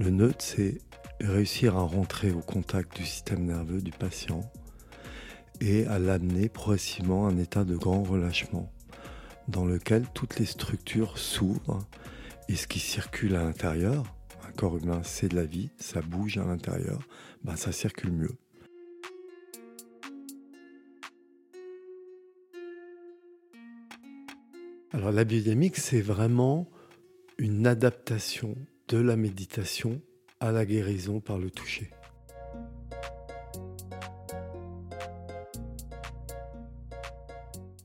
Le neutre, c'est réussir à rentrer au contact du système nerveux du patient et à l'amener progressivement à un état de grand relâchement dans lequel toutes les structures s'ouvrent et ce qui circule à l'intérieur, un corps humain c'est de la vie, ça bouge à l'intérieur, ben ça circule mieux. Alors la biodynamique, c'est vraiment une adaptation de la méditation à la guérison par le toucher.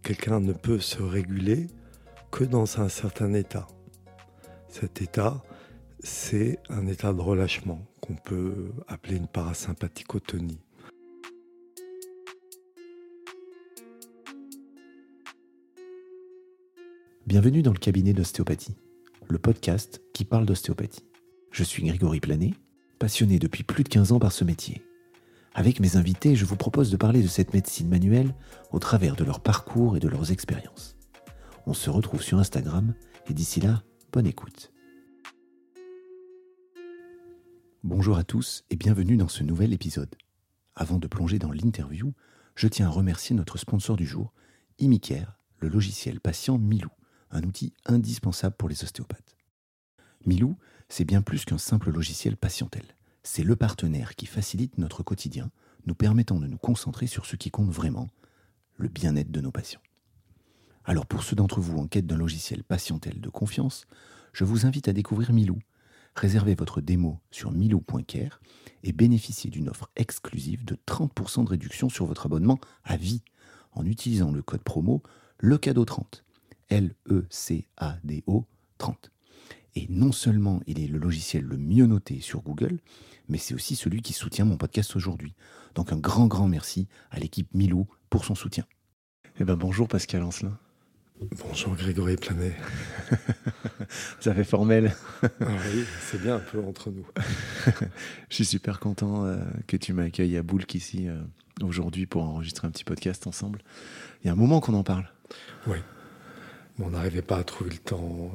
Quelqu'un ne peut se réguler que dans un certain état. Cet état, c'est un état de relâchement qu'on peut appeler une parasympathicotonie. Bienvenue dans le cabinet d'ostéopathie, le podcast qui parle d'ostéopathie. Je suis Grégory Planet, passionné depuis plus de 15 ans par ce métier. Avec mes invités, je vous propose de parler de cette médecine manuelle au travers de leur parcours et de leurs expériences. On se retrouve sur Instagram et d'ici là, bonne écoute. Bonjour à tous et bienvenue dans ce nouvel épisode. Avant de plonger dans l'interview, je tiens à remercier notre sponsor du jour, Imicare, le logiciel patient Milou un outil indispensable pour les ostéopathes. Milou, c'est bien plus qu'un simple logiciel patientel. C'est le partenaire qui facilite notre quotidien, nous permettant de nous concentrer sur ce qui compte vraiment, le bien-être de nos patients. Alors pour ceux d'entre vous en quête d'un logiciel patientel de confiance, je vous invite à découvrir Milou. Réservez votre démo sur milou.care et bénéficiez d'une offre exclusive de 30% de réduction sur votre abonnement à vie en utilisant le code promo le cadeau 30. L-E-C-A-D-O 30. Et non seulement il est le logiciel le mieux noté sur Google, mais c'est aussi celui qui soutient mon podcast aujourd'hui. Donc un grand, grand merci à l'équipe Milou pour son soutien. Eh ben bonjour Pascal Ancelin. Bonjour Grégory Planet. Ça fait formel. Ah oui, c'est bien un peu entre nous. Je suis super content euh, que tu m'accueilles à Boulk ici euh, aujourd'hui pour enregistrer un petit podcast ensemble. Il y a un moment qu'on en parle. Oui on n'arrivait pas à trouver le temps.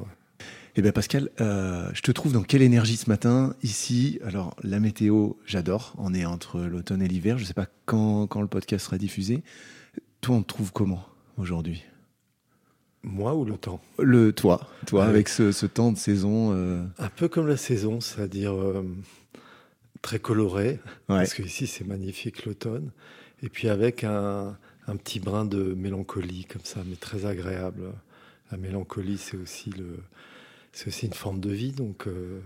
Eh bien Pascal, euh, je te trouve dans quelle énergie ce matin? Ici Alors la météo, j'adore. On est entre l'automne et l'hiver. Je ne sais pas quand, quand, le podcast sera diffusé. Toi, on te trouve comment aujourd'hui? Moi ou le temps? Le toi, toi avec ce, temps de saison. Euh, Un peu comme la saison, c'est-à-dire euh, très coloré. Parce que ici c'est magnifique l'automne. Et puis avec un, un petit brin de mélancolie comme ça, mais très agréable la mélancolie, c'est aussi, le, c'est aussi une forme de vie, donc euh,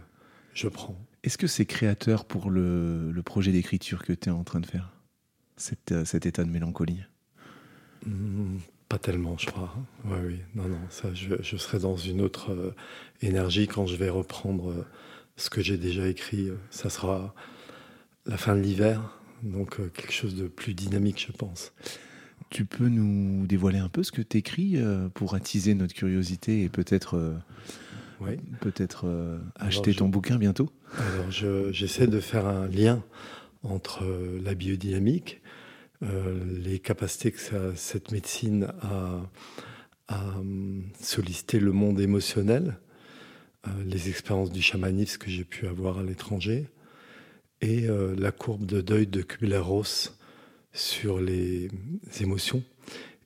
je prends. Est-ce que c'est créateur pour le, le projet d'écriture que tu es en train de faire, cet, euh, cet état de mélancolie? Mmh, Pas tellement, je crois. Oui, oui, non, non, ça, je, je serai dans une autre euh, énergie quand je vais reprendre ce que j'ai déjà écrit. Ça sera la fin de l'hiver, donc quelque chose de plus dynamique, je pense. Tu peux nous dévoiler un peu ce que tu écris euh, pour attiser notre curiosité et peut-être euh, peut-être euh, acheter ton bouquin bientôt? Alors j'essaie de faire un lien entre la biodynamique, les capacités que cette médecine a à solliciter le monde émotionnel, les expériences du chamanisme que j'ai pu avoir à l'étranger, et la courbe de deuil de Kubler-Ross sur les émotions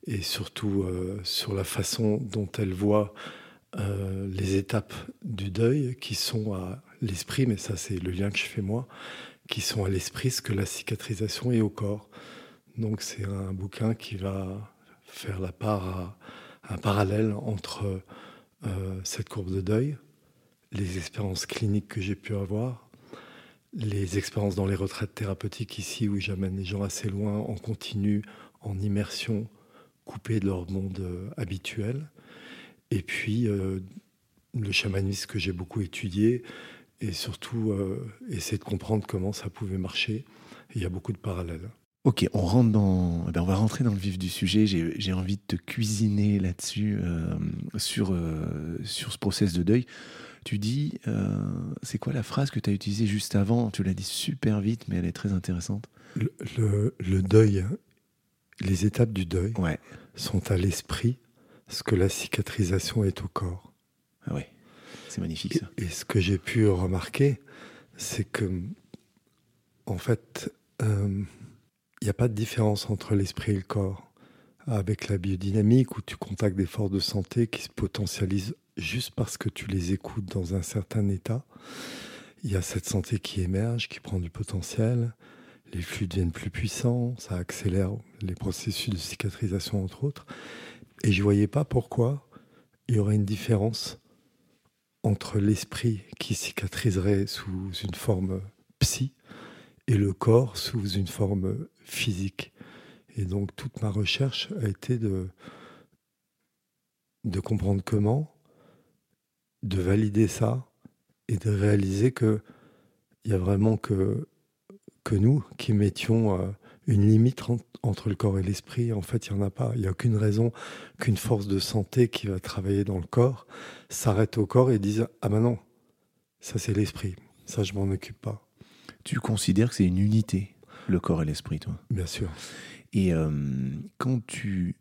et surtout euh, sur la façon dont elle voit euh, les étapes du deuil qui sont à l'esprit, mais ça c'est le lien que je fais moi, qui sont à l'esprit ce que la cicatrisation est au corps. Donc c'est un bouquin qui va faire la part un parallèle entre euh, cette courbe de deuil, les expériences cliniques que j'ai pu avoir les expériences dans les retraites thérapeutiques ici, où j'amène les gens assez loin, en continu, en immersion, coupés de leur monde euh, habituel. Et puis, euh, le chamanisme que j'ai beaucoup étudié, et surtout euh, essayer de comprendre comment ça pouvait marcher. il y a beaucoup de parallèles. Ok, on rentre dans, eh ben, on va rentrer dans le vif du sujet. J'ai envie de te cuisiner là-dessus, sur, sur ce process de deuil. Tu dis, euh, c'est quoi la phrase que tu as utilisée juste avant? Tu l'as dit super vite, mais elle est très intéressante. Le, deuil, les étapes du deuil sont à l'esprit ce que la cicatrisation est au corps. Ah ouais, c'est magnifique ça. Et, ce que j'ai pu remarquer, c'est que, en fait, il n'y a pas de différence entre l'esprit et le corps. Avec la biodynamique, où tu contactes des forces de santé qui se potentialisent juste parce que tu les écoutes dans un certain état, il y a cette santé qui émerge, qui prend du potentiel, les flux deviennent plus puissants, ça accélère les processus de cicatrisation entre autres. Et je ne voyais pas pourquoi il y aurait une différence entre l'esprit qui cicatriserait sous une forme psy et le corps sous une forme physique. Et donc toute ma recherche a été de, de comprendre comment, de valider ça et de réaliser que il y a vraiment que, que nous qui mettions euh, une limite entre le corps et l'esprit. En fait, il n'y en a pas. Il n'y a aucune raison qu'une force de santé qui va travailler dans le corps s'arrête au corps et dise Ah ben non, ça c'est l'esprit. Ça, je m'en occupe pas. Tu considères que c'est une unité, le corps et l'esprit, toi? Bien sûr. Et euh, quand tu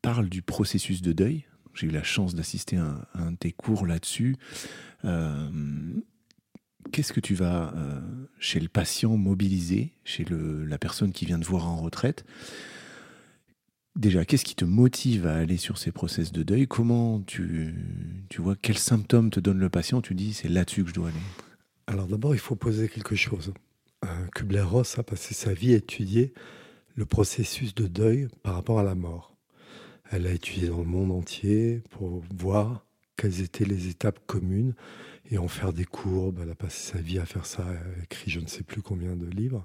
parles du processus de deuil, j'ai eu la chance d'assister à, un de tes cours là-dessus. Euh, qu'est-ce que tu vas euh, chez le patient mobiliser, chez la personne qui vient de voir en retraite? Déjà, qu'est-ce qui te motive à aller sur ces process de deuil? Comment tu, vois quels symptômes te donne le patient? Tu dis c'est là-dessus que je dois aller. Alors d'abord, il faut poser quelque chose. Kubler-Ross a passé sa vie à étudier le processus de deuil par rapport à la mort. Elle a étudié dans le monde entier pour voir quelles étaient les étapes communes et en faire des courbes. Elle a passé sa vie à faire ça, elle a écrit je ne sais plus combien de livres.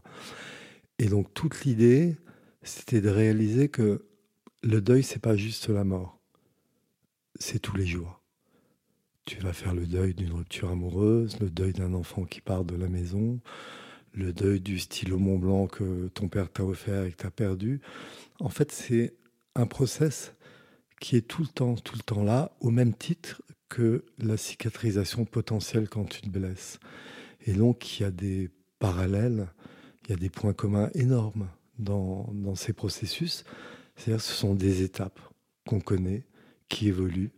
Et donc toute l'idée, c'était de réaliser que le deuil, c'est pas juste la mort, c'est tous les jours. Tu vas faire le deuil d'une rupture amoureuse, le deuil d'un enfant qui part de la maison, le deuil du stylo Mont Blanc que ton père t'a offert et que tu as perdu. En fait, c'est un process qui est tout le temps, tout le temps là, au même titre que la cicatrisation potentielle quand tu te blesses. Et donc, il y a des parallèles, il y a des points communs énormes dans, dans ces processus. C'est-à-dire ce sont des étapes qu'on connaît, qui évoluent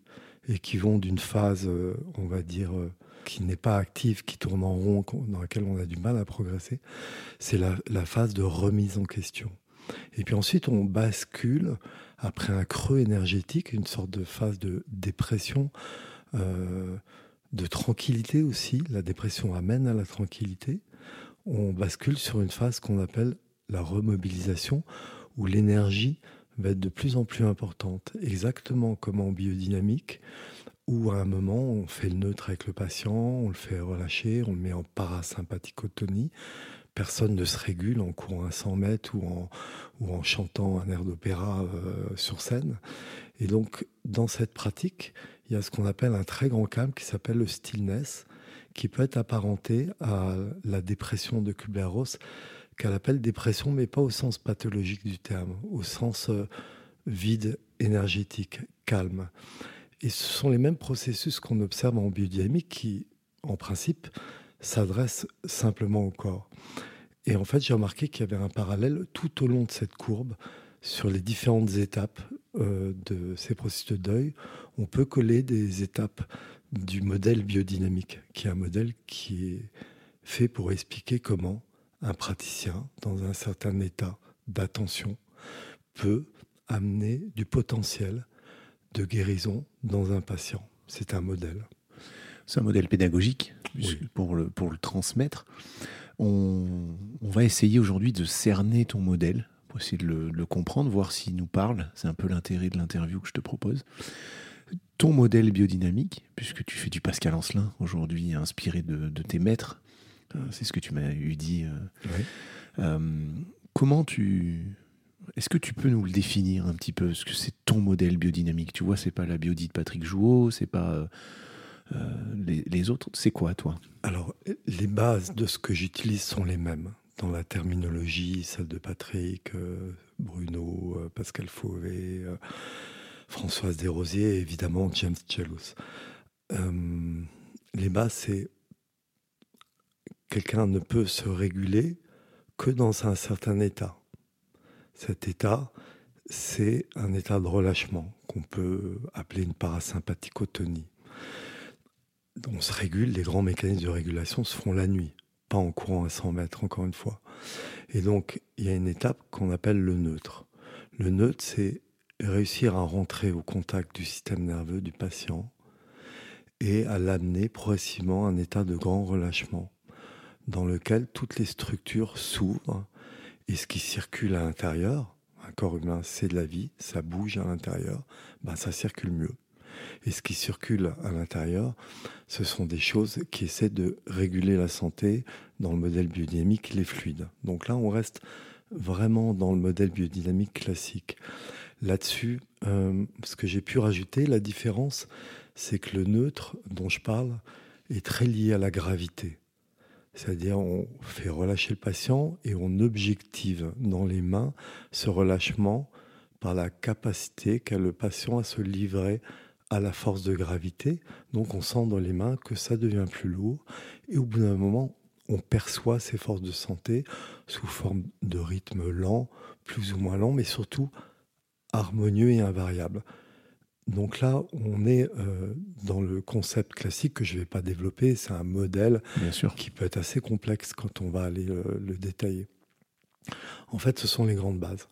et qui vont d'une phase, euh, on va dire, euh, qui n'est pas active, qui tourne en rond, dans laquelle on a du mal à progresser. C'est la, phase de remise en question. Et puis ensuite, on bascule après un creux énergétique, une sorte de phase de dépression, euh, de tranquillité aussi. La dépression amène à la tranquillité. On bascule sur une phase qu'on appelle la remobilisation, où l'énergie va être de plus en plus importante, exactement comme en biodynamique, où à un moment on fait le neutre avec le patient, on le fait relâcher, on le met en parasympathicotonie, personne ne se régule en courant à 100 mètres ou en, chantant un air d'opéra euh, sur scène. Et donc, dans cette pratique, il y a ce qu'on appelle un très grand calme qui s'appelle le stillness, qui peut être apparenté à la dépression de Kubler-Ross, qu'elle appelle dépression, mais pas au sens pathologique du terme, au sens euh, vide, énergétique, calme. Et ce sont les mêmes processus qu'on observe en biodynamique qui, en principe, s'adresse simplement au corps. Et en fait, j'ai remarqué qu'il y avait un parallèle tout au long de cette courbe sur les différentes étapes euh, de ces processus de deuil. On peut coller des étapes du modèle biodynamique, qui est un modèle qui est fait pour expliquer comment un praticien, dans un certain état d'attention, peut amener du potentiel de guérison dans un patient. C'est un modèle. C'est un modèle pédagogique pour, le, pour le transmettre. On, va essayer aujourd'hui de cerner ton modèle pour essayer de le, comprendre, voir s'il nous parle. C'est un peu l'intérêt de l'interview que je te propose. Ton modèle biodynamique, puisque tu fais du Pascal Ancelin aujourd'hui, inspiré de, tes maîtres, euh, c'est ce que tu m'as eu dit. Euh, euh, comment tu, est-ce que tu peux nous le définir un petit peu Ce que c'est ton modèle biodynamique? Tu vois, c'est pas la biodie de Patrick Jouot, c'est pas euh, les, autres, c'est quoi, toi? Alors, les bases de ce que j'utilise sont les mêmes. Dans la terminologie, celle de Patrick, euh, Bruno, euh, Pascal Fauvé, Françoise Desrosiers et évidemment James Chelous. les bases, c'est quelqu'un ne peut se réguler que dans un certain état. Cet état, c'est un état de relâchement qu'on peut appeler une parasympathicotonie on se régule, les grands mécanismes de régulation se font la nuit, pas en courant à 100 mètres, encore une fois. Et donc, il y a une étape qu'on appelle le neutre. Le neutre, c'est réussir à rentrer au contact du système nerveux du patient et à l'amener progressivement à un état de grand relâchement dans lequel toutes les structures s'ouvrent et ce qui circule à l'intérieur, un corps humain c'est de la vie, ça bouge à l'intérieur, ben ça circule mieux. Et ce qui circule à l'intérieur, ce sont des choses qui essaient de réguler la santé dans le modèle biodynamique, les fluides. Donc là, on reste vraiment dans le modèle biodynamique classique. Là-dessus, euh, ce que j'ai pu rajouter, la différence, c'est que le neutre dont je parle est très lié à la gravité. C'est-à-dire on fait relâcher le patient et on objective dans les mains ce relâchement par la capacité qu'a le patient à se livrer à la force de gravité. Donc on sent dans les mains que ça devient plus lourd et au bout d'un moment, on perçoit ces forces de santé sous forme de rythme lent, plus ou moins lent, mais surtout harmonieux et invariable. Donc là, on est euh, dans le concept classique que je ne vais pas développer. C'est un modèle qui peut être assez complexe quand on va aller euh, le détailler. En fait, ce sont les grandes bases.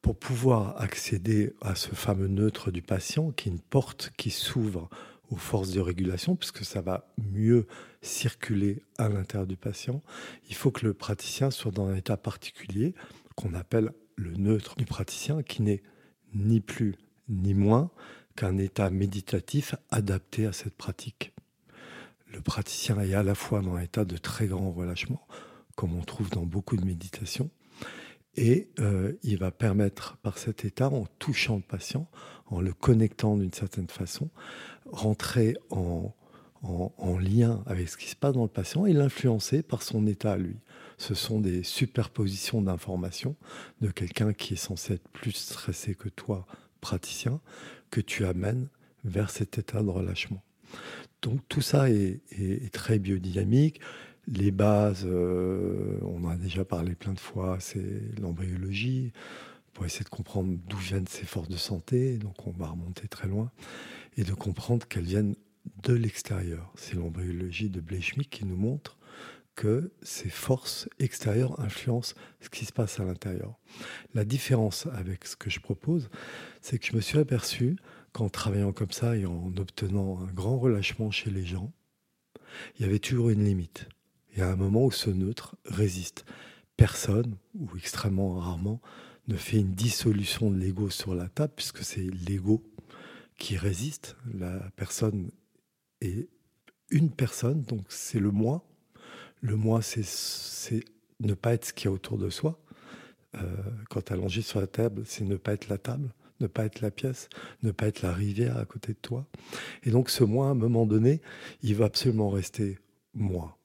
Pour pouvoir accéder à ce fameux neutre du patient, qui est une porte qui s'ouvre aux forces de régulation, puisque ça va mieux circuler à l'intérieur du patient, il faut que le praticien soit dans un état particulier qu'on appelle le neutre du praticien, qui n'est ni plus ni moins qu'un état méditatif adapté à cette pratique. Le praticien est à la fois dans un état de très grand relâchement, comme on trouve dans beaucoup de méditations, et euh, il va permettre par cet état, en touchant le patient, en le connectant d'une certaine façon, rentrer en, en, lien avec ce qui se passe dans le patient et l'influencer par son état à lui. Ce sont des superpositions d'informations de quelqu'un qui est censé être plus stressé que toi, praticien, que tu amènes vers cet état de relâchement. Donc tout ça est, très biodynamique. Les bases, euh, on en a déjà parlé plein de fois, c'est l'embryologie, pour essayer de comprendre d'où viennent ces forces de santé. Donc on va remonter très loin et de comprendre qu'elles viennent de l'extérieur. C'est l'embryologie de Bleichmidt qui nous montre que ces forces extérieures influencent ce qui se passe à l'intérieur. La différence avec ce que je propose, c'est que je me suis aperçu qu'en travaillant comme ça et en obtenant un grand relâchement chez les gens, il y avait toujours une limite. Il y a un moment où ce neutre résiste. Personne, ou extrêmement rarement, ne fait une dissolution de l'ego sur la table, puisque c'est l'ego qui résiste. La personne est une personne, donc c'est le moi, le moi, c'est ne pas être ce qu'il y a autour de soi. Euh, quand allongé sur la table, c'est ne pas être la table, ne pas être la pièce, ne pas être la rivière à côté de toi. Et donc ce moi, à un moment donné, il va absolument rester moi.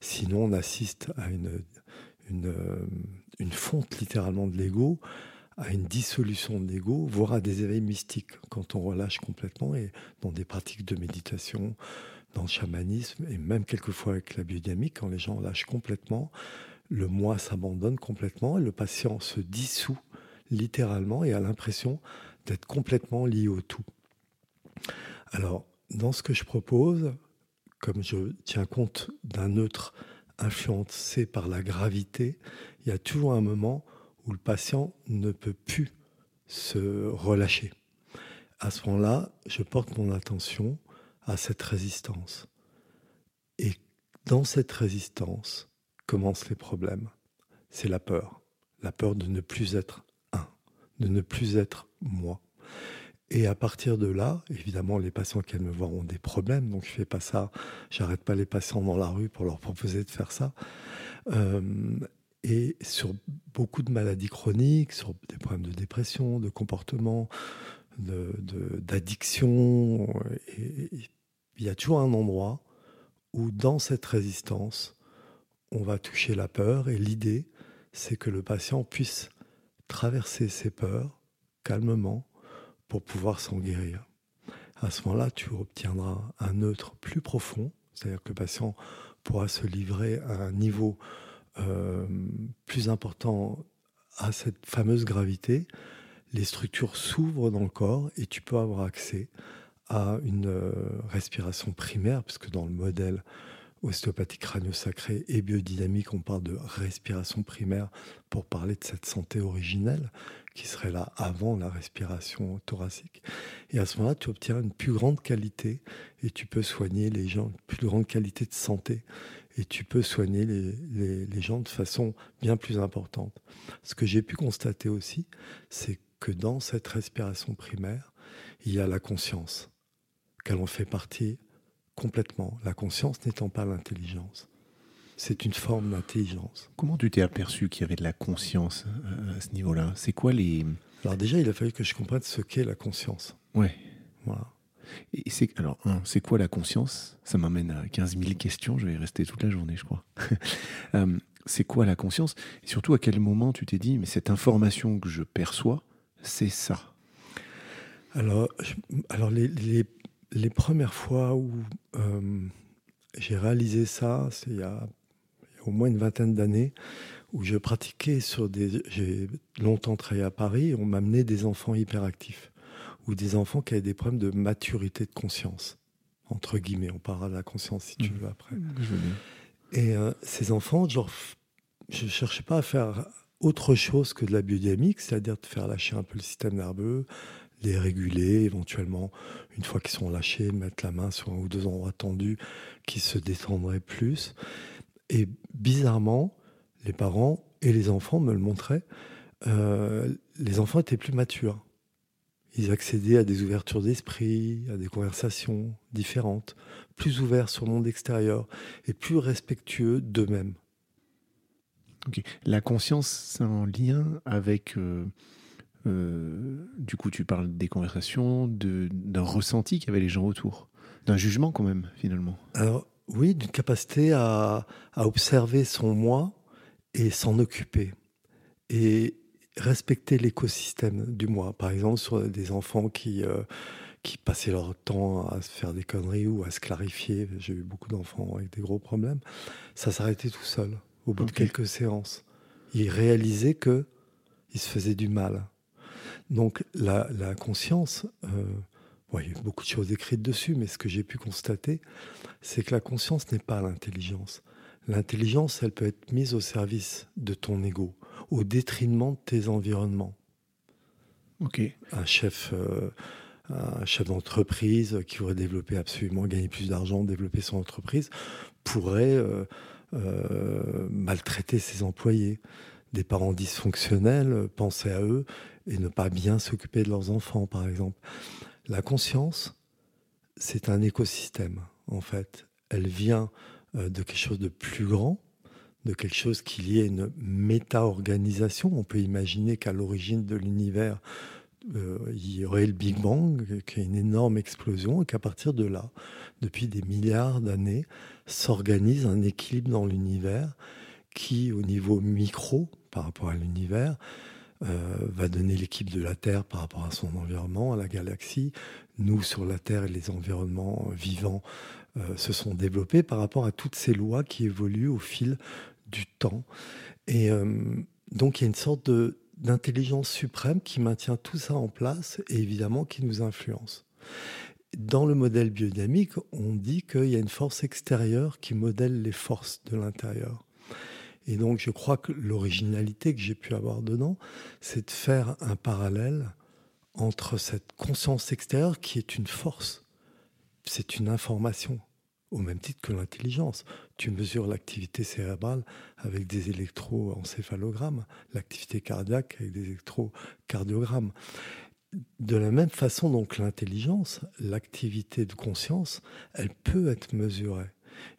Sinon, on assiste à une, une, euh, une fonte littéralement de l'ego, à une dissolution de l'ego, voire à des éveils mystiques quand on relâche complètement et dans des pratiques de méditation, dans le chamanisme et même quelquefois avec la biodynamique, quand les gens lâchent complètement, le moi s'abandonne complètement et le patient se dissout littéralement et a l'impression d'être complètement lié au tout. Alors, dans ce que je propose, comme je tiens compte d'un neutre influencé par la gravité, il y a toujours un moment où le patient ne peut plus se relâcher. À ce moment-là, je porte mon attention à cette résistance. Et dans cette résistance commencent les problèmes. C'est la peur. La peur de ne plus être un, de ne plus être moi. Et à partir de là, évidemment, les patients qui me voir ont des problèmes, donc je fais pas ça. J'arrête pas les patients dans la rue pour leur proposer de faire ça. Euh, et sur beaucoup de maladies chroniques, sur des problèmes de dépression, de comportement, d'addiction. De, il y a toujours un endroit où dans cette résistance, on va toucher la peur et l'idée, c'est que le patient puisse traverser ses peurs calmement pour pouvoir s'en guérir. À ce moment-là, tu obtiendras un neutre plus profond, c'est-à-dire que le patient pourra se livrer à un niveau euh, plus important à cette fameuse gravité les structures s'ouvrent dans le corps et tu peux avoir accès à une euh, respiration primaire, puisque dans le modèle ostéopathie crânio-sacré et biodynamique, on parle de respiration primaire pour parler de cette santé originelle qui serait là avant la respiration thoracique. Et à ce moment-là, tu obtiens une plus grande qualité et tu peux soigner les gens, une plus grande qualité de santé et tu peux soigner les, les gens de façon bien plus importante. Ce que j'ai pu constater aussi, c'est que dans cette respiration primaire, il y a la conscience, qu'elle en fait partie complètement, la conscience n'étant pas l'intelligence. C'est une forme d'intelligence. Comment tu t'es aperçu qu'il y avait de la conscience euh, à ce niveau-là? C'est quoi les... Alors déjà, il a fallu que je comprenne ce qu'est la conscience. Ouais. Voilà. Et c'est, alors, c'est quoi la conscience? Ça m'amène à 15 000 questions, je vais y rester toute la journée, je crois. Euh, c'est quoi la conscience? Et surtout, à quel moment tu t'es dit, mais cette information que je perçois, c'est ça Alors, alors les, les premières fois où euh, j'ai réalisé ça, c'est il, y a au moins une vingtaine d'années, où je pratiquais sur des. J'ai longtemps travaillé à Paris, on m'amenait des enfants hyperactifs, ou des enfants qui avaient des problèmes de maturité de conscience, entre guillemets. On parlera de la conscience si tu mmh. veux après. Et euh, ces enfants, genre, je ne cherchais pas à faire autre chose que de la biodynamique, c'est-à-dire de faire lâcher un peu le système nerveux, les réguler, éventuellement, une fois qu'ils sont lâchés, mettre la main sur un ou deux endroits tendus qui se détendraient plus. Et bizarrement, les parents et les enfants me le montraient, euh, les enfants étaient plus matures. Ils accédaient à des ouvertures d'esprit, à des conversations différentes, plus ouverts sur le monde extérieur et plus respectueux d'eux-mêmes. La conscience, c'est en lien avec euh, euh, du coup, tu parles des conversations, d'un ressenti qu'avaient les gens autour, d'un jugement quand même, finalement. Alors, oui, d'une capacité à, observer son moi et s'en occuper. Et respecter l'écosystème du moi. Par exemple, sur des enfants qui, euh, qui passaient leur temps à se faire des conneries ou à se clarifier. J'ai eu beaucoup d'enfants avec des gros problèmes. Ça s'arrêtait tout seul, au bout de quelques séances. Ils réalisaient que ils se faisaient du mal. Donc la, conscience, euh, il y a beaucoup de choses écrites dessus, mais ce que j'ai pu constater, c'est que la conscience n'est pas l'intelligence. L'intelligence, elle peut être mise au service de ton ego, au détriment de tes environnements. Un chef, euh, un chef d'entreprise qui voudrait développer absolument, gagner plus d'argent, développer son entreprise, pourrait euh, maltraiter ses employés. Des parents dysfonctionnels, penser à eux et ne pas bien s'occuper de leurs enfants, par exemple. La conscience, c'est un écosystème, en fait. Elle vient euh, de quelque chose de plus grand, de quelque chose qui lié à une méta-organisation. On peut imaginer qu'à l'origine de l'univers, euh, il y aurait le Big Bang, qui est une énorme explosion, et qu'à partir de là, depuis des milliards d'années, s'organise un équilibre dans l'univers qui, au niveau micro, par rapport à l'univers, euh, va donner l'équipe de la Terre par rapport à son environnement, à la galaxie. Nous, sur la Terre les environnements vivants euh, se sont développés par rapport à toutes ces lois qui évoluent au fil du temps. Et donc, il y a une sorte d'intelligence suprême qui maintient tout ça en place et évidemment qui nous influence. Dans le modèle biodynamique, on dit qu'il y a une force extérieure qui modèle les forces de l'intérieur. Et donc, je crois que l'originalité que j'ai pu avoir dedans, c'est de faire un parallèle entre cette conscience extérieure qui est une force, c'est une information, au même titre que l'intelligence. Tu mesures l'activité cérébrale avec des électroencéphalogrammes, l'activité cardiaque avec des électrocardiogrammes. De la même façon, donc, l'intelligence, l'activité de conscience, elle peut être mesurée.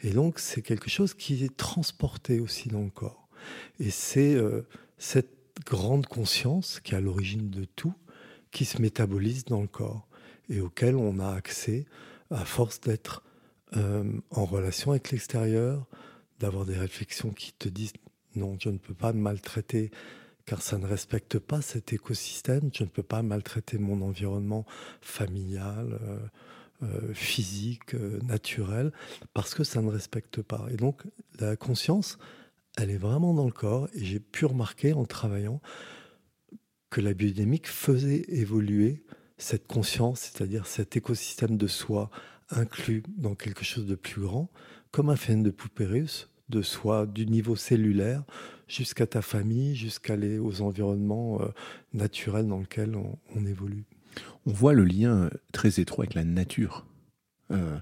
Et donc, c'est quelque chose qui est transporté aussi dans le corps. Et c'est euh, cette grande conscience qui est à l'origine de tout, qui se métabolise dans le corps et auquel on a accès à force d'être euh, en relation avec l'extérieur, d'avoir des réflexions qui te disent non, je ne peux pas maltraiter car ça ne respecte pas cet écosystème, je ne peux pas maltraiter mon environnement familial. Euh, euh, physique, naturel, parce que ça ne respecte pas. Et donc la conscience, elle est vraiment dans le corps, et j'ai pu remarquer en travaillant que la biodynamique faisait évoluer cette conscience, c'est-à-dire cet écosystème de soi inclus dans quelque chose de plus grand, comme un phénomène de poupée russe, de soi, du niveau cellulaire jusqu'à ta famille, jusqu'à aller aux environnements euh, naturels dans lesquels on, évolue. On voit le lien très étroit avec la nature. Euh,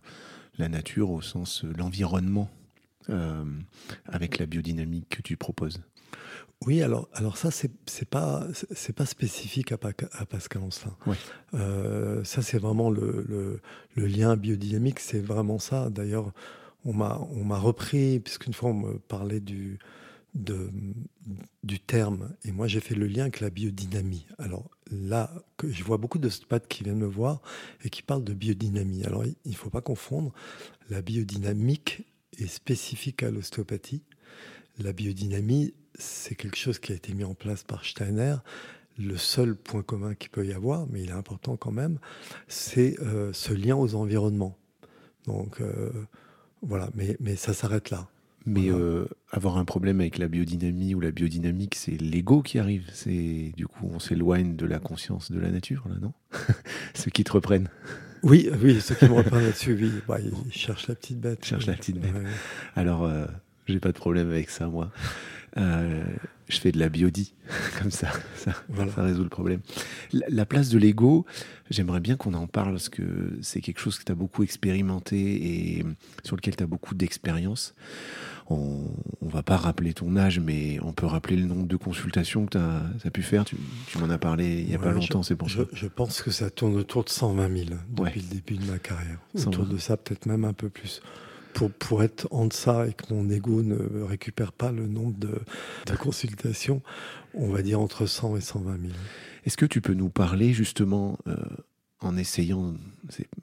la nature au sens euh, l'environnement avec la biodynamique que tu proposes. Oui, alors, alors ça, c'est, pas, c'est pas spécifique à, à Pascal Ancelin. ça, c'est vraiment le, le, le, lien biodynamique, c'est vraiment ça. D'ailleurs, on m'a, repris, puisqu'une fois on me parlait du, de, du terme, et moi j'ai fait le lien avec la biodynamie. Alors là, que je vois beaucoup de qui viennent me voir et qui parlent de biodynamie. Alors il ne faut pas confondre, la biodynamique est spécifique à l'ostéopathie. La biodynamie, c'est quelque chose qui a été mis en place par Steiner. Le seul point commun qu'il peut y avoir, mais il est important quand même, c'est euh, ce lien aux environnements. Donc, euh, voilà, mais, mais ça s'arrête là. Mais euh, avoir un problème avec la biodynamie ou la biodynamique, c'est l'ego qui arrive. C'est du coup, on s'éloigne de la conscience de la nature, là, non? Ceux qui te reprennent. Oui, oui, ceux qui me reprennent là-dessus, oui. Bah, ils cherchent la petite bête. Cherchent la petite bête. Alors, euh, j'ai pas de problème avec ça, moi. Euh, je fais de la biodie, comme ça, ça, ça, résout le problème. La, place de l'ego, j'aimerais bien qu'on en parle parce que c'est quelque chose que tu as beaucoup expérimenté et sur lequel tu as beaucoup d'expérience. On, on va pas rappeler ton âge, mais on peut rappeler le nombre de consultations que tu as, pu faire. Tu, m'en as parlé il y a pas longtemps, c'est pour je, ça. Je pense que ça tourne autour de 120 000 depuis le début de ma carrière. Autour de ça, peut-être même un peu plus pour, pour être en deçà et que mon ego ne récupère pas le nombre de, de consultations, on va dire entre 100 et 120 000. Est-ce que tu peux nous parler justement, euh, en essayant,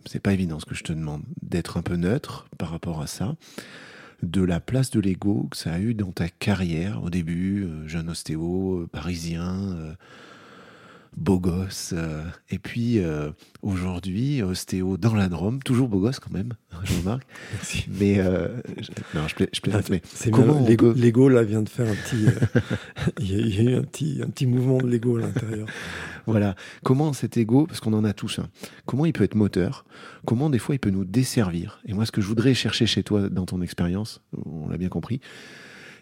c'est pas évident ce que je te demande, d'être un peu neutre par rapport à ça, de la place de l'ego que ça a eu dans ta carrière au début, euh, jeune ostéo, euh, parisien beau gosse. Euh, et puis euh, aujourd'hui, ostéo dans la Drôme, toujours beau gosse quand même, je remarque. Merci. Mais euh, non, je, je plaisante. Mais c'est comment Lego, Lego, là vient de faire un petit, il y, a eu un petit, un petit mouvement de Lego à l'intérieur. voilà. Comment cet ego, parce qu'on en a tous comment il peut être moteur Comment des fois il peut nous desservir? Et moi, ce que je voudrais chercher chez toi dans ton expérience, on l'a bien compris,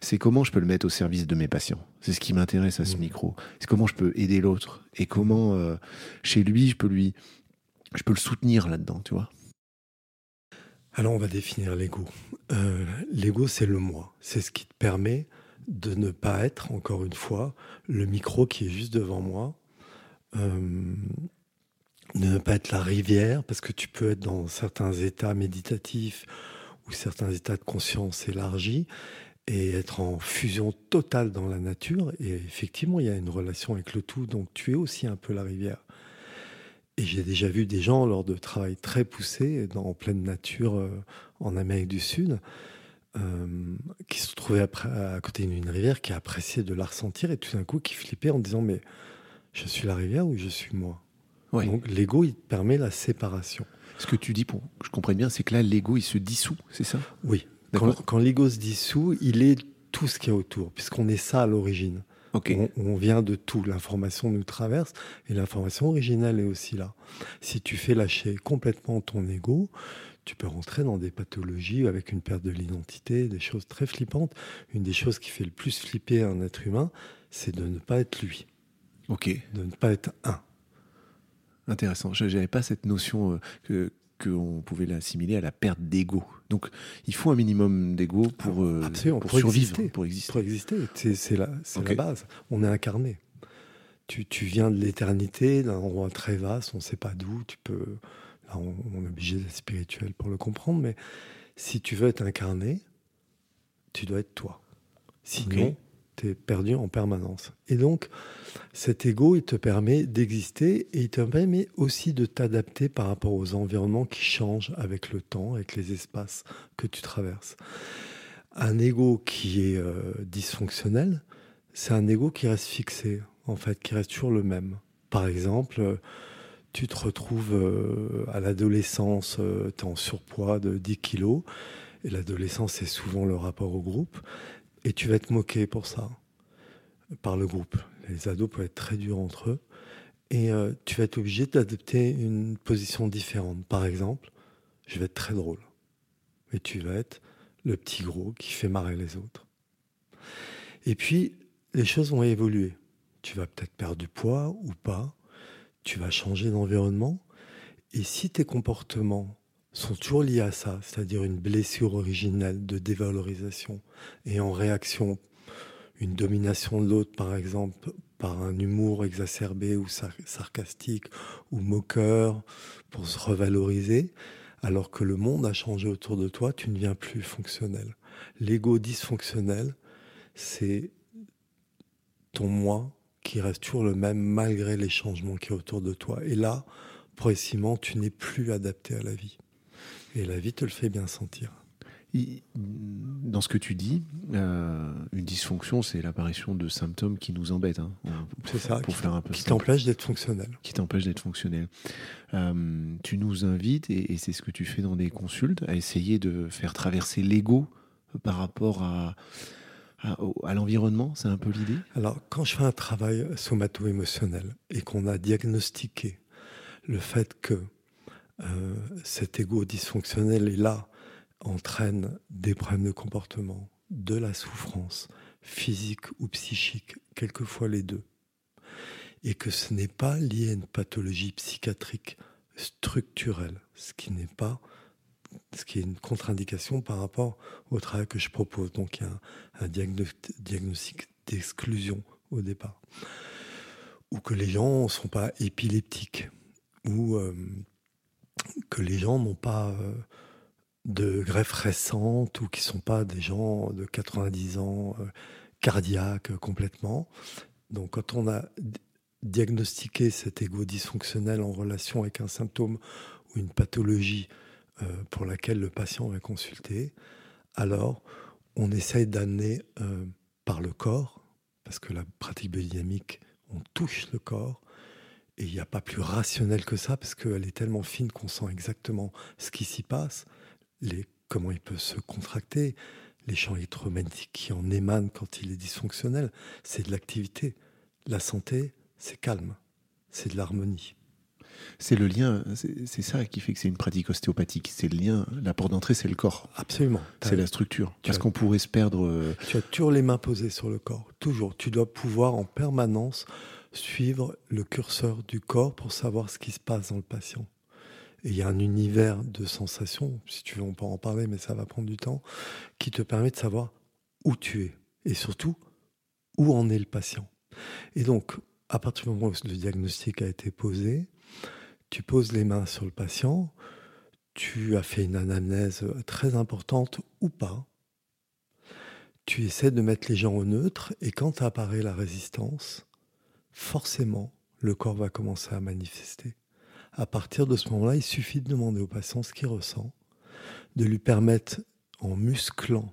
c'est comment je peux le mettre au service de mes patients. C'est ce qui m'intéresse à ce mmh. micro. C'est comment je peux aider l'autre et comment euh, chez lui je peux lui, je peux le soutenir là-dedans, tu vois. Alors on va définir l'ego. Euh, l'ego c'est le moi. C'est ce qui te permet de ne pas être encore une fois le micro qui est juste devant moi. Euh, de ne pas être la rivière, parce que tu peux être dans certains états méditatifs ou certains états de conscience élargis, et être en fusion totale dans la nature. Et effectivement, il y a une relation avec le tout, donc tu es aussi un peu la rivière. Et j'ai déjà vu des gens lors de travail très poussé dans, en pleine nature euh, en Amérique du Sud euh, qui se trouvaient à côté d'une rivière, qui appréciaient de la ressentir et tout d'un coup qui flippaient en disant mais je suis la rivière ou je suis moi? Donc l'ego, il permet la séparation. Ce que tu dis, pour que je comprenne bien, c'est que là, l'ego, il se dissout, c'est ça? Oui. Quand, l'ego se dissout, il est tout ce qui est autour, puisqu'on est ça à l'origine. On, vient de tout. L'information nous traverse et l'information originelle est aussi là. Si tu fais lâcher complètement ton ego, tu peux rentrer dans des pathologies avec une perte de l'identité, des choses très flippantes. Une des choses qui fait le plus flipper un être humain, c'est de ne pas être lui. Ok. De ne pas être un. Intéressant. Je n'avais pas cette notion euh, que qu'on pouvait l'assimiler à la perte d'ego. Donc, il faut un minimum d'ego pour, euh, pour, survivre, pour exister. Pour exister, c'est la, la, base. On est incarné. Tu, tu viens de l'éternité, d'un endroit très vaste, on ne sait pas d'où. Tu peux, là, on, est obligé d'être spirituel pour le comprendre, mais si tu veux être incarné, tu dois être toi. Sinon, tu es perdu en permanence. Et donc, cet ego, il te permet d'exister et il te permet aussi de t'adapter par rapport aux environnements qui changent avec le temps, avec les espaces que tu traverses. Un ego qui est euh, dysfonctionnel, c'est un ego qui reste fixé, en fait, qui reste toujours le même. Par exemple, tu te retrouves euh, à l'adolescence, euh, tu es en surpoids de 10 kilos, et l'adolescence, c'est souvent le rapport au groupe. Et tu vas te moquer pour ça, par le groupe. Les ados peuvent être très durs entre eux. Et euh, tu vas être obligé d'adopter une position différente. Par exemple, je vais être très drôle. Et tu vas être le petit gros qui fait marrer les autres. Et puis, les choses vont évoluer. Tu vas peut-être perdre du poids ou pas. Tu vas changer d'environnement. Et si tes comportements sont toujours liés à ça, c'est-à-dire une blessure originelle de dévalorisation et en réaction une domination de l'autre, par exemple, par un humour exacerbé ou sarcastique ou moqueur pour se revaloriser, alors que le monde a changé autour de toi, tu ne viens plus fonctionnel. L'ego dysfonctionnel, c'est ton moi qui reste toujours le même malgré les changements qui y autour de toi. Et là, progressivement, tu n'es plus adapté à la vie. Et la vie te le fait bien sentir. Dans ce que tu dis, euh, une dysfonction, c'est l'apparition de symptômes qui nous embêtent. Hein, c'est ça, pour qui, faire un peu qui t'empêche d'être fonctionnel. Qui t'empêche d'être fonctionnel. Euh, tu nous invites, et, c'est ce que tu fais dans des consultes, à essayer de faire traverser l'ego par rapport à, à, l'environnement. C'est un peu l'idée? Alors, quand je fais un travail somato-émotionnel et qu'on a diagnostiqué le fait que euh, cet ego dysfonctionnel est là, entraîne des problèmes de comportement, de la souffrance, physique ou psychique, quelquefois les deux, et que ce n'est pas lié à une pathologie psychiatrique structurelle, ce qui n'est pas ce qui est une contre-indication par rapport au travail que je propose. Donc il y a un, diagnostic d'exclusion au départ. Ou que les gens ne sont pas épileptiques, ou euh, que les gens n'ont pas euh, de greffe récente ou qui sont pas des gens de 90 ans euh, cardiaques complètement. Donc quand on a diagnostiqué cet ego dysfonctionnel en relation avec un symptôme ou une pathologie euh, pour laquelle le patient va consulter, alors on essaye d'amener par le corps, parce que la pratique biodynamique, on touche le corps, et il n'y a pas plus rationnel que ça, parce qu'elle est tellement fine qu'on sent exactement ce qui s'y passe comment il peut se contracter, les champs électromagnétiques qui en émanent quand il est dysfonctionnel. C'est de l'activité. La santé, c'est calme, c'est de l'harmonie. C'est le lien, c'est ça qui fait que c'est une pratique ostéopathique. C'est le lien, la porte d'entrée, c'est le corps. Absolument. C'est la structure. Parce qu'on pourrait se perdre. Euh, tu as toujours les mains posées sur le corps, toujours. Tu dois pouvoir en permanence suivre le curseur du corps pour savoir ce qui se passe dans le patient. Et il y a un univers de sensations, si tu veux, on peut en parler, mais ça va prendre du temps, qui te permet de savoir où tu es et surtout où en est le patient. Et donc, à partir du moment où le diagnostic a été posé, tu poses les mains sur le patient, tu as fait une anamnèse très importante ou pas, tu essaies de mettre les gens au neutre et quand apparaît la résistance, forcément, le corps va commencer à manifester. À partir de ce moment-là, il suffit de demander au patient ce qu'il ressent, de lui permettre, en musclant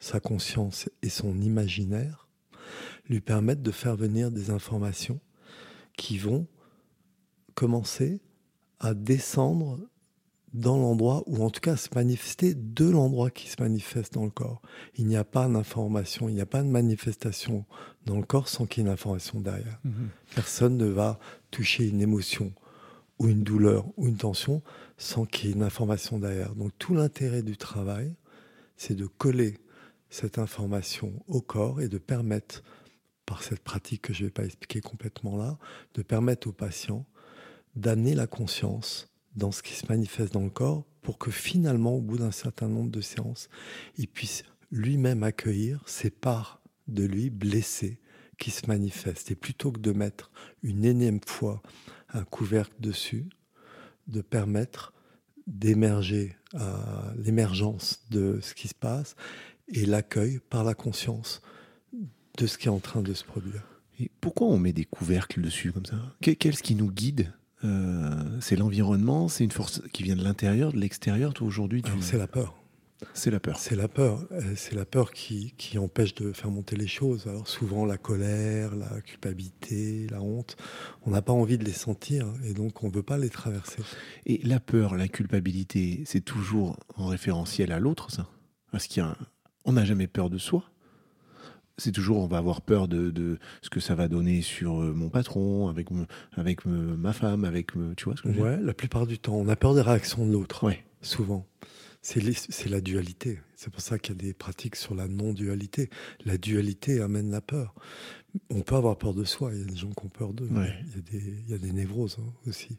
sa conscience et son imaginaire, lui permettre de faire venir des informations qui vont commencer à descendre dans l'endroit, ou en tout cas se manifester de l'endroit qui se manifeste dans le corps. Il n'y a pas d'information, il n'y a pas de manifestation dans le corps sans qu'il y ait une information derrière. Mhm. Personne ne va toucher une émotion ou une douleur ou une tension sans qu'il y ait une information derrière. Donc tout l'intérêt du travail, c'est de coller cette information au corps et de permettre, par cette pratique que je ne vais pas expliquer complètement là, de permettre au patient d'amener la conscience dans ce qui se manifeste dans le corps pour que finalement, au bout d'un certain nombre de séances, il puisse lui-même accueillir ces parts de lui blessées qui se manifestent. Et plutôt que de mettre une énième fois un couvercle dessus, de permettre d'émerger à l'émergence de ce qui se passe et l'accueil par la conscience de ce qui est en train de se produire. Et pourquoi on met des couvercles dessus comme ça? Qu'est-ce qui nous guide? Euh, C'est l'environnement C'est une force qui vient de l'intérieur, de l'extérieur aujourd'hui C'est la peur. C'est la peur. C'est la peur. Euh, c'est la peur qui, qui, empêche de faire monter les choses. Alors souvent la colère, la culpabilité, la honte, on n'a pas envie de les sentir et donc on ne veut pas les traverser. Et la peur, la culpabilité, c'est toujours en référentiel à l'autre, ça? Parce qu'il y a on n'a jamais peur de soi. C'est toujours, on va avoir peur de, de, ce que ça va donner sur mon patron, avec, avec ma femme, avec, tu vois ce que je veux Ouais, la plupart du temps. On a peur des réactions de l'autre. Ouais. Souvent. C'est la dualité. C'est pour ça qu'il y a des pratiques sur la non-dualité. La dualité amène la peur. On peut avoir peur de soi. Il y a des gens qui ont peur d'eux. Il, y a des névroses hein, aussi.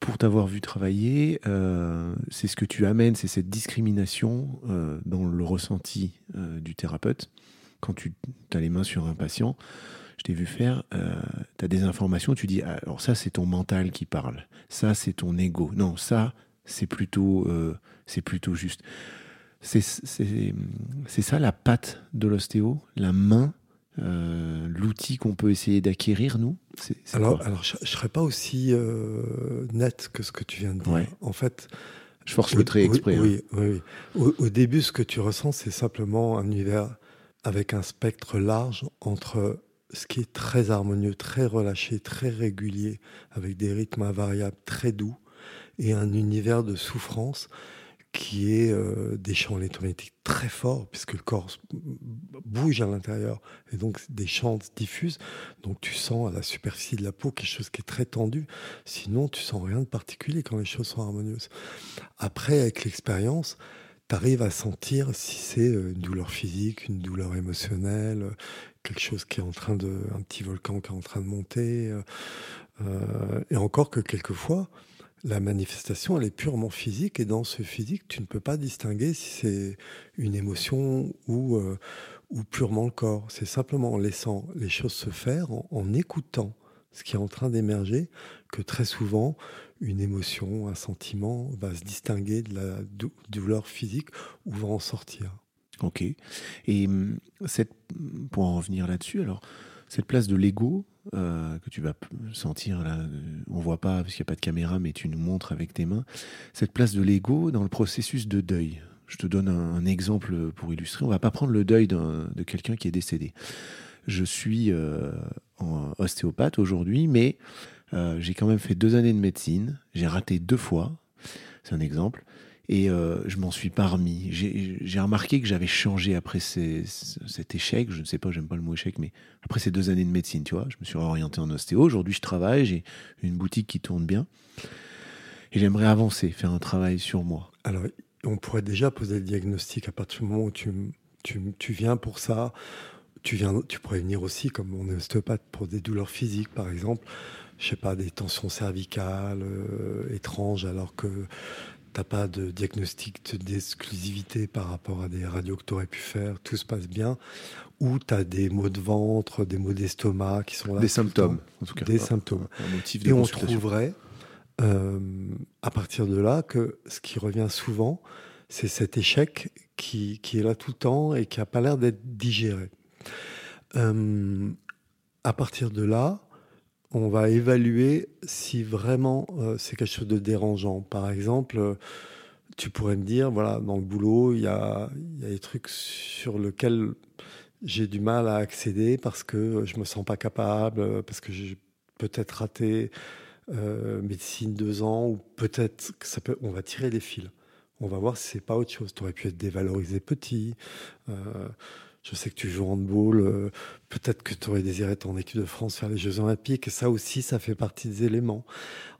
Pour t'avoir vu travailler, euh, c'est ce que tu amènes, c'est cette discrimination euh, dans le ressenti euh, du thérapeute. Quand tu as les mains sur un patient, je t'ai vu faire, tu as des informations, tu dis, ah, alors ça c'est ton mental qui parle, ça c'est ton ego. Non, ça c'est plutôt, c'est plutôt juste. C'est ça la patte de l'ostéo, la main, euh, l'outil qu'on peut essayer d'acquérir, nous? Alors, alors je ne serais pas aussi euh, net que ce que tu viens de dire. En fait, je force le trait exprès. Oui, hein. oui, oui. Au, début, ce que tu ressens, c'est simplement un univers avec un spectre large entre ce qui est très harmonieux, très relâché, très régulier, avec des rythmes invariables très doux, et un univers de souffrance qui est euh, des champs électromagnétiques très forts, puisque le corps bouge à l'intérieur, et donc des champs diffusent. Donc tu sens à la superficie de la peau quelque chose qui est très tendu. Sinon, tu sens rien de particulier quand les choses sont harmonieuses. Après, avec l'expérience, tu arrives à sentir si c'est euh, une douleur physique, une douleur émotionnelle, quelque chose qui est en train de, un petit volcan qui est en train de monter. Euh, et encore que quelquefois, la manifestation, elle est purement physique, et dans ce physique, tu ne peux pas distinguer si c'est une émotion ou, euh, ou purement le corps. C'est simplement en laissant les choses se faire, en, écoutant ce qui est en train d'émerger, que très souvent, une émotion, un sentiment va se distinguer de la douleur physique ou va en sortir. Ok. Et hum, cette, pour en revenir là-dessus, alors, cette place de l'ego, euh, que tu vas sentir là, euh, on voit pas parce qu'il n'y a pas de caméra, mais tu nous montres avec tes mains, cette place de l'ego dans le processus de deuil. Je te donne un, exemple pour illustrer. On va pas prendre le deuil de quelqu'un qui est décédé. Je suis euh, ostéopathe aujourd'hui, mais j'ai quand même fait deux années de médecine. J'ai raté deux fois. C'est un exemple. Et euh, je m'en suis pas remis. J'ai remarqué que j'avais changé après cet échec. Je ne sais pas, j'aime pas le mot échec, mais après ces deux années de médecine, tu vois, je me suis orienté en ostéo. Aujourd'hui, je travaille, j'ai une boutique qui tourne bien. Et j'aimerais avancer, faire un travail sur moi. Alors, on pourrait déjà poser le diagnostic à partir du moment où tu, tu, tu viens pour ça. Tu, viens, tu pourrais venir aussi, comme on est ostéopathe, pour des douleurs physiques, par exemple je sais pas, des tensions cervicales euh, étranges, alors que t'as pas de diagnostic d'exclusivité par rapport à des radios que tu aurais pu faire, tout se passe bien, ou tu as des maux de ventre, des maux d'estomac qui sont là. Des symptômes, en tout cas. Des symptômes. Et on trouverait, euh, à partir de là, que ce qui revient souvent, c'est cet échec qui, qui, est là tout le temps et qui n'a pas l'air d'être digéré. Euh, à partir de là, on va évaluer si vraiment euh, c'est quelque chose de dérangeant. Par exemple, euh, tu pourrais me dire, voilà, dans le boulot, il y a, des trucs sur lesquels j'ai du mal à accéder parce que je me sens pas capable, parce que j'ai peut-être raté euh, médecine deux ans, ou peut-être que ça peut, on va tirer les fils. On va voir si c'est pas autre chose. Tu aurais pu être dévalorisé petit. Je sais que tu joues handball. Euh, peut-être que tu aurais désiré en équipe de France faire les Jeux Olympiques. Ça aussi, ça fait partie des éléments.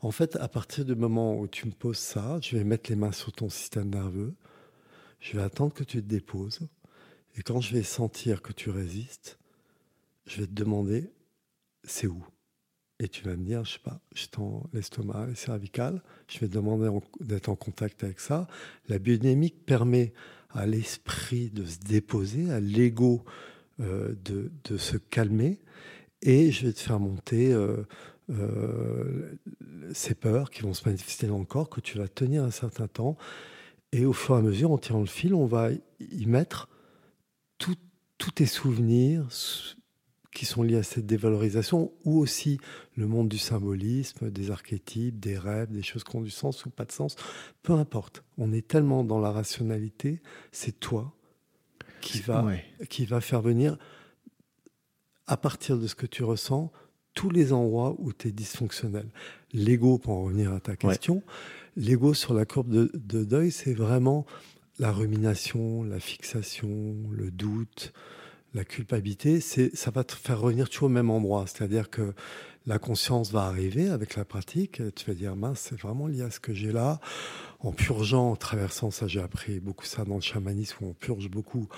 En fait, à partir du moment où tu me poses ça, je vais mettre les mains sur ton système nerveux. Je vais attendre que tu te déposes. Et quand je vais sentir que tu résistes, je vais te demander c'est où? Et tu vas me dire, je sais pas, je dans l'estomac, les cervicales. Je vais te demander d'être en contact avec ça. La biodynamique permet à l'esprit de se déposer, à l'ego euh, de, de, se calmer. Et je vais te faire monter euh, euh, ces peurs qui vont se manifester dans le corps, que tu vas tenir un certain temps. Et au fur et à mesure, en tirant le fil, on va y mettre tous tes souvenirs, qui sont liés à cette dévalorisation, ou aussi le monde du symbolisme, des archétypes, des rêves, des choses qui ont du sens ou pas de sens. Peu importe. On est tellement dans la rationalité, c'est toi qui va, qui va faire venir, à partir de ce que tu ressens, tous les endroits où tu es dysfonctionnel. L'ego, pour en revenir à ta question, l'ego sur la courbe de, de deuil, c'est vraiment la rumination, la fixation, le doute, La culpabilité, c'est, ça va te faire revenir toujours au même endroit. C'est-à-dire que la conscience va arriver avec la pratique. Tu vas dire, mince, c'est vraiment lié à ce que j'ai là. En purgeant, en traversant, ça j'ai appris beaucoup ça dans le chamanisme où on purge beaucoup.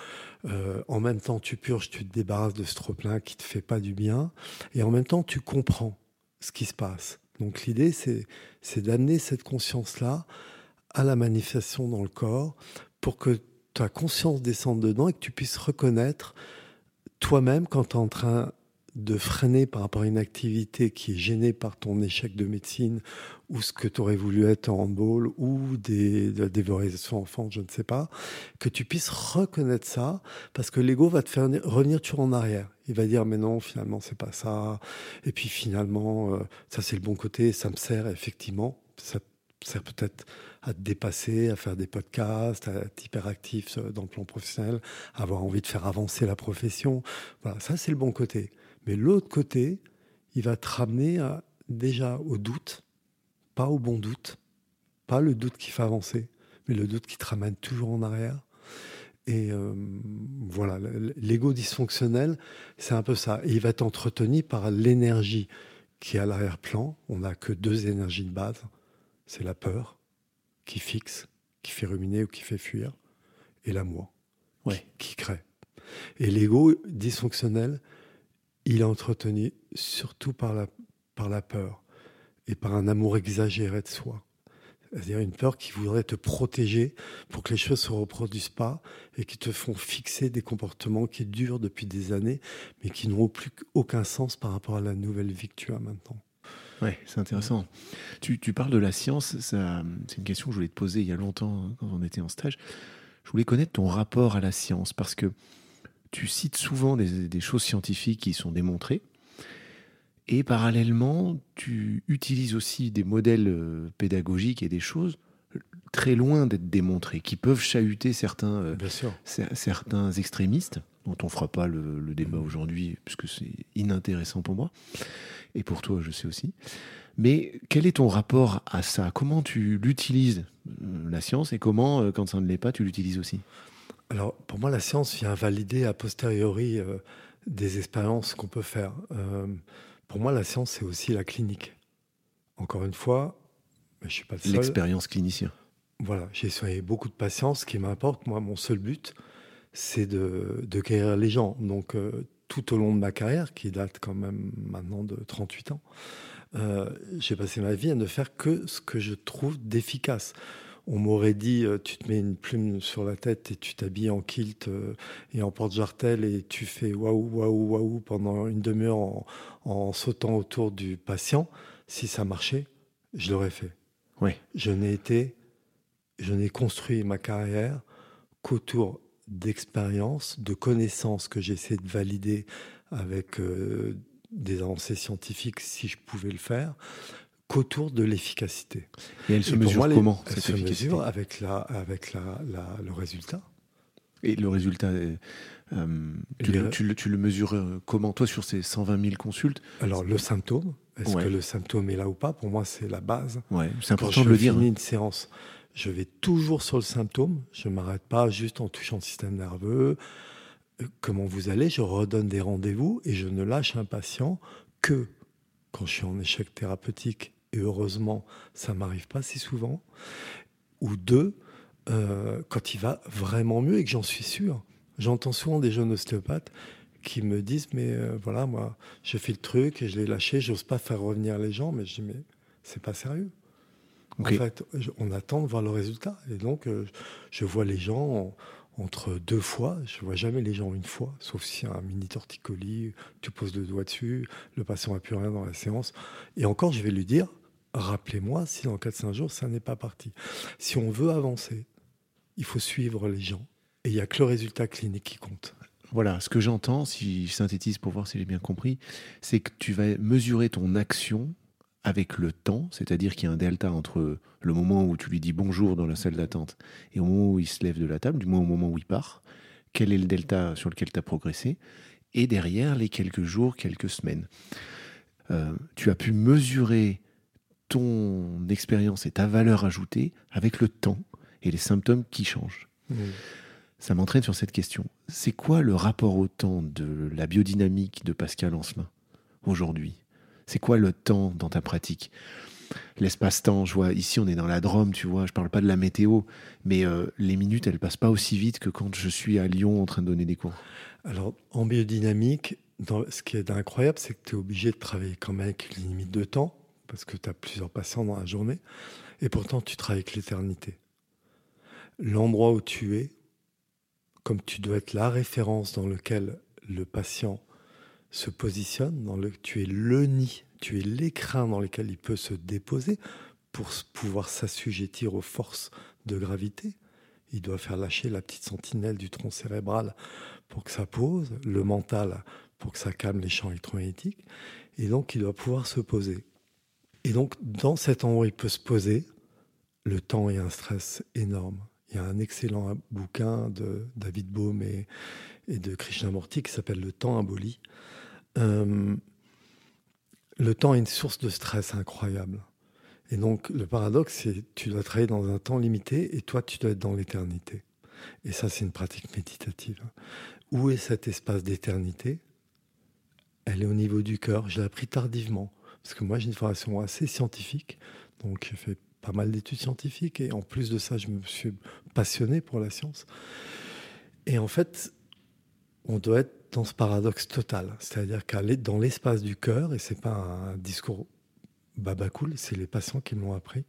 Euh, en même temps, tu purges, tu te débarrasses de ce trop-plein qui te fait pas du bien. Et en même temps, tu comprends ce qui se passe. Donc l'idée, c'est, c'est d'amener cette conscience-là à la manifestation dans le corps pour que ta conscience descende dedans et que tu puisses reconnaître toi-même quand tu es en train de freiner par rapport à une activité qui est gênée par ton échec de médecine ou ce que tu aurais voulu être en handball ou des, de la dévalorisation enfant, je ne sais pas, que tu puisses reconnaître ça parce que l'ego va te faire revenir toujours en arrière. Il va dire mais non, finalement c'est pas ça. Et puis finalement, euh, ça c'est le bon côté, ça me sert effectivement. Ça sert peut-être à te dépasser, à faire des podcasts, à être hyperactif dans le plan professionnel, à avoir envie de faire avancer la profession. Voilà, ça c'est le bon côté. Mais l'autre côté, il va te ramener à, déjà au doute, pas au bon doute, pas le doute qui fait avancer, mais le doute qui te ramène toujours en arrière. Et euh, voilà, l'ego dysfonctionnel, c'est un peu ça. Il va être entretenu par l'énergie qui est à l'arrière-plan. On n'a que deux énergies de base. C'est la peur qui fixe, qui fait ruminer ou qui fait fuir, et l'amour ouais. qui, qui crée. Et l'ego dysfonctionnel, il est entretenu surtout par la, par la peur et par un amour exagéré de soi. C'est-à-dire une peur qui voudrait te protéger pour que les choses ne se reproduisent pas et qui te font fixer des comportements qui durent depuis des années, mais qui n'ont plus aucun sens par rapport à la nouvelle vie que tu as maintenant. Oui, c'est intéressant. Tu, tu, parles de la science, c'est une question que je voulais te poser il y a longtemps hein, quand on était en stage. Je voulais connaître ton rapport à la science parce que tu cites souvent des, choses scientifiques qui sont démontrées. Et parallèlement, tu utilises aussi des modèles euh, pédagogiques et des choses très loin d'être démontrées, qui peuvent chahuter certains, euh, certains extrémistes, dont on ne fera pas le, débat aujourd'hui, puisque c'est inintéressant pour moi, et pour toi, je sais aussi. Mais quel est ton rapport à ça? Comment tu l'utilises, euh, la science, et comment, quand ça ne l'est pas, tu l'utilises aussi? Alors, pour moi, la science vient valider a posteriori euh, des expériences qu'on peut faire. Euh, pour moi, la science, c'est aussi la clinique. Encore une fois, je suis pas le seul. L'expérience clinicien. Voilà, j'ai soigné beaucoup de patients. Ce qui m'importe, moi, mon seul but, c'est de, de, guérir les gens. Donc, euh, tout au long de ma carrière, qui date quand même maintenant de 38 ans, j'ai passé ma vie à ne faire que ce que je trouve d'efficace on m'aurait dit euh, tu te mets une plume sur la tête et tu t'habilles en kilt euh, et en porte-jartel et tu fais waouh waouh waouh pendant une demi-heure en, sautant autour du patient. Si ça marchait, je l'aurais fait. Oui. Je n'ai été, je n'ai construit ma carrière qu'autour d'expériences, de connaissances que j'essaie de valider avec euh, des avancées scientifiques si je pouvais le faire, qu'autour de l'efficacité. Et elle se mesure comment Elle se mesure avec, la, avec la, le résultat. Et le résultat, euh, tu, le, tu, le, mesures euh, comment toi sur ces 120 000 consultes? Alors le symptôme, est-ce que le symptôme est là ou pas? Pour moi, c'est la base. Ouais, c'est important de le dire. Je finis une séance, je vais toujours sur le symptôme. Je ne m'arrête pas juste en touchant le système nerveux. Euh, comment vous allez? Je redonne des rendez-vous et je ne lâche un patient que quand je suis en échec thérapeutique et heureusement, ça m'arrive pas si souvent. Ou deux, euh, quand il va vraiment mieux et que j'en suis sûr. J'entends souvent des jeunes ostéopathes qui me disent mais euh, voilà moi j'ai fait le truc et je l'ai lâché, j'ose pas faire revenir les gens, mais je dis mais c'est pas sérieux. En fait, on attend de voir le résultat et donc euh, je vois les gens entre deux fois. Je vois jamais les gens une fois, sauf si un mini torticolis, tu poses le doigt dessus, le patient n'a plus rien dans la séance. Et encore, je vais lui dire, rappelez-moi si dans 4-5 jours, ça n'est pas parti. Si on veut avancer, il faut suivre les gens. Et il n'y a que le résultat clinique qui compte. Voilà, ce que j'entends, si je synthétise pour voir si j'ai bien compris, c'est que tu vas mesurer ton action avec le temps, c'est-à-dire qu'il y a un delta entre le moment où tu lui dis bonjour dans la salle d'attente et au moment où il se lève de la table, du moins au moment où il part, quel est le delta sur lequel tu as progressé, et derrière les quelques jours, quelques semaines. Euh, tu as pu mesurer ton expérience et ta valeur ajoutée avec le temps et les symptômes qui changent. ça m'entraîne sur cette question. C'est quoi le rapport au temps de la biodynamique de Pascal Ancelin aujourd'hui? C'est quoi le temps dans ta pratique? L'espace-temps, je vois, ici on est dans la Drôme, tu vois, je parle pas de la météo, mais euh, les minutes, elles passent pas aussi vite que quand je suis à Lyon en train de donner des cours. Alors, en biodynamique, ce qui est incroyable, c'est que tu es obligé de travailler quand même avec une limite de temps, parce que tu as plusieurs patients dans la journée, et pourtant tu travailles avec l'éternité. L'endroit où tu es, comme tu dois être la référence dans lequel le patient se positionne, dans le, tu es le nid, tu es l'écrin dans lequel il peut se déposer pour pouvoir s'assujettir aux forces de gravité. Il doit faire lâcher la petite sentinelle du tronc cérébral pour que ça pose, le mental pour que ça calme les champs électromagnétiques, et donc il doit pouvoir se poser. Et donc dans cet endroit où il peut se poser, le temps est un stress énorme. Il y a un excellent bouquin de David Bohm et, de Krishnamurti qui s'appelle Le temps abolie. Euh, le temps est une source de stress incroyable. Et donc le paradoxe, c'est tu dois travailler dans un temps limité et toi tu dois être dans l'éternité. Et ça, c'est une pratique méditative. Où est cet espace d'éternité? Elle est au niveau du cœur. Je l'ai appris tardivement. Parce que moi, j'ai une formation assez scientifique. Donc, j'ai fait pas mal d'études scientifiques. Et en plus de ça, je me suis passionné pour la science. Et en fait, on doit être dans ce paradoxe total. C'est-à-dire qu'aller dans l'espace du cœur, et c'est pas un discours babacool, c'est les patients qui m'ont appris,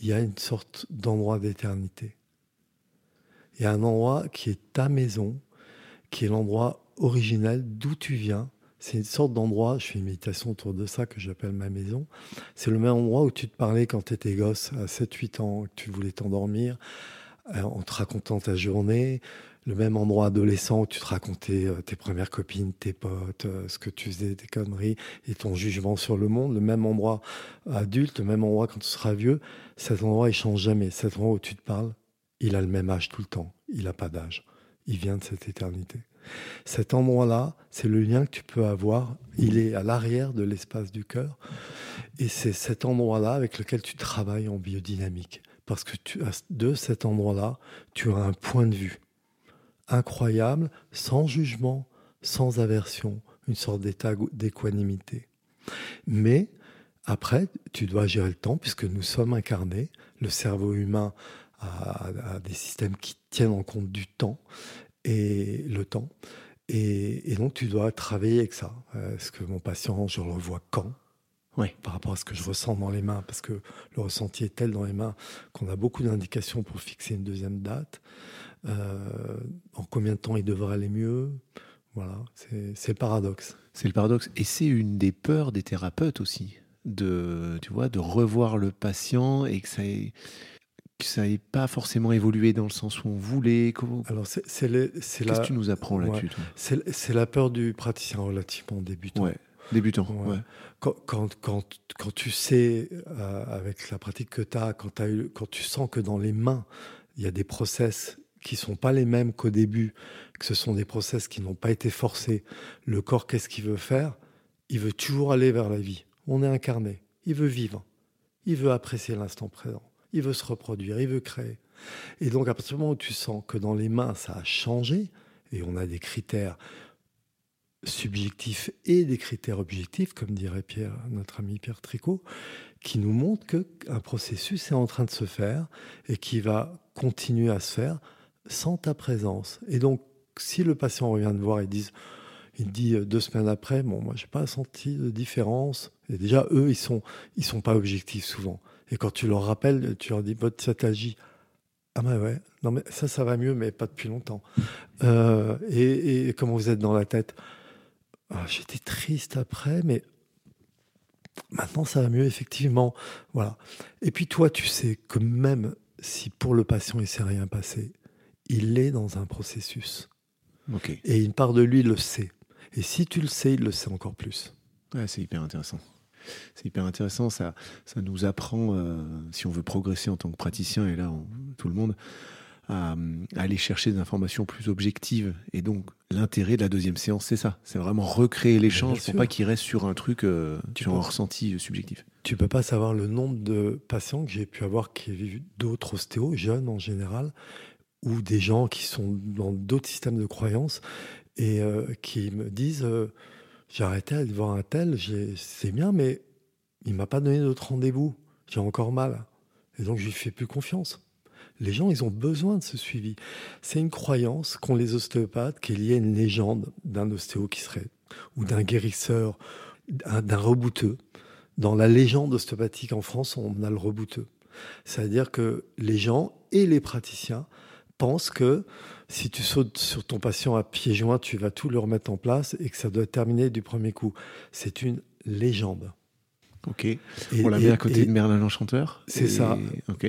il y a une sorte d'endroit d'éternité. Il y a un endroit qui est ta maison, qui est l'endroit originel d'où tu viens. C'est une sorte d'endroit, je fais une méditation autour de ça que j'appelle ma maison. C'est le même endroit où tu te parlais quand tu étais gosse, à 7-8 ans, que tu voulais t'endormir, euh, en te racontant ta journée. Le même endroit adolescent où tu te racontais euh, tes premières copines, tes potes, euh, ce que tu faisais, tes conneries et ton jugement sur le monde. Le même endroit adulte, le même endroit quand tu seras vieux. Cet endroit, il change jamais. Cet endroit où tu te parles, il a le même âge tout le temps. Il n'a pas d'âge. Il vient de cette éternité. Cet endroit-là, c'est le lien que tu peux avoir. Il est à l'arrière de l'espace du cœur. Et c'est cet endroit-là avec lequel tu travailles en biodynamique. Parce que tu de cet endroit-là, tu as un point de vue incroyable, sans jugement, sans aversion, une sorte d'état d'équanimité. Mais après, tu dois gérer le temps puisque nous sommes incarnés. Le cerveau humain à, des systèmes qui tiennent en compte du temps et le temps. Et, donc, tu dois travailler avec ça. Est-ce que mon patient, je le revois quand oui. par rapport à ce que je ressens dans les mains, parce que le ressenti est tel dans les mains qu'on a beaucoup d'indications pour fixer une deuxième date. Euh, en combien de temps il devrait aller mieux? Voilà, c'est le paradoxe. C'est le paradoxe. Et c'est une des peurs des thérapeutes aussi, de, tu vois, de revoir le patient et que ça ait ça n'ait pas forcément évolué dans le sens où on voulait Alors, c'est Qu'est-ce que tu nous apprends là-dessus C'est la peur du praticien relativement débutant. Ouais, débutant, ouais. Quand, quand, quand, quand, tu sais, euh, avec la pratique que tu as, quand, as eu, quand tu sens que dans les mains, il y a des process qui sont pas les mêmes qu'au début, que ce sont des process qui n'ont pas été forcés, le corps, qu'est-ce qu'il veut faire? Il veut toujours aller vers la vie. On est incarné. Il veut vivre. Il veut apprécier l'instant présent il veut se reproduire, il veut créer. Et donc, à partir du moment où tu sens que dans les mains, ça a changé, et on a des critères subjectifs et des critères objectifs, comme dirait Pierre, notre ami Pierre Tricot, qui nous montrent qu'un processus est en train de se faire et qui va continuer à se faire sans ta présence. Et donc, si le patient revient te voir et dit, il dit deux semaines après, bon, moi, j'ai pas senti de différence. Et déjà, eux, ils sont, ils sont pas objectifs souvent. Et quand tu leur rappelles, tu leur dis, votre ça Ah ben ouais, non mais ça, ça va mieux, mais pas depuis longtemps. Euh, et, comment vous êtes dans la tête? Ah, J'étais triste après, mais maintenant ça va mieux, effectivement. Voilà. Et puis toi, tu sais que même si pour le patient il s'est rien passé, il est dans un processus. Et une part de lui le sait. Et si tu le sais, il le sait encore plus. Ouais, c'est hyper intéressant. C'est hyper intéressant, ça, ça nous apprend, euh, si on veut progresser en tant que praticien, et là, tout le monde, à, aller chercher des informations plus objectives. Et donc, l'intérêt de la deuxième séance, c'est ça. C'est vraiment recréer l'échange pour pas qu'il reste sur un truc, euh, sur un ressenti subjectif. Tu peux pas savoir le nombre de patients que j'ai pu avoir qui vivent d'autres ostéos, jeunes en général, ou des gens qui sont dans d'autres systèmes de croyances et qui me disent j'ai arrêté d'aller voir un tel, c'est bien, mais il m'a pas donné d'autre rendez-vous. J'ai encore mal. Et donc, je lui fais plus confiance. Les gens, ils ont besoin de ce suivi. C'est une croyance qu'ont les ostéopathes qui est liée à une légende d'un ostéo qui serait, ou d'un guérisseur, d'un rebouteux. Dans la légende ostéopathique en France, on a le rebouteux. C'est-à-dire que les gens et les praticiens pensent que si tu sautes sur ton patient à pieds joints, tu vas tout le remettre en place et que ça doit terminer du premier coup. C'est une légende. Ok. on l'a mis à côté de Merlin l'Enchanteur. C'est ça.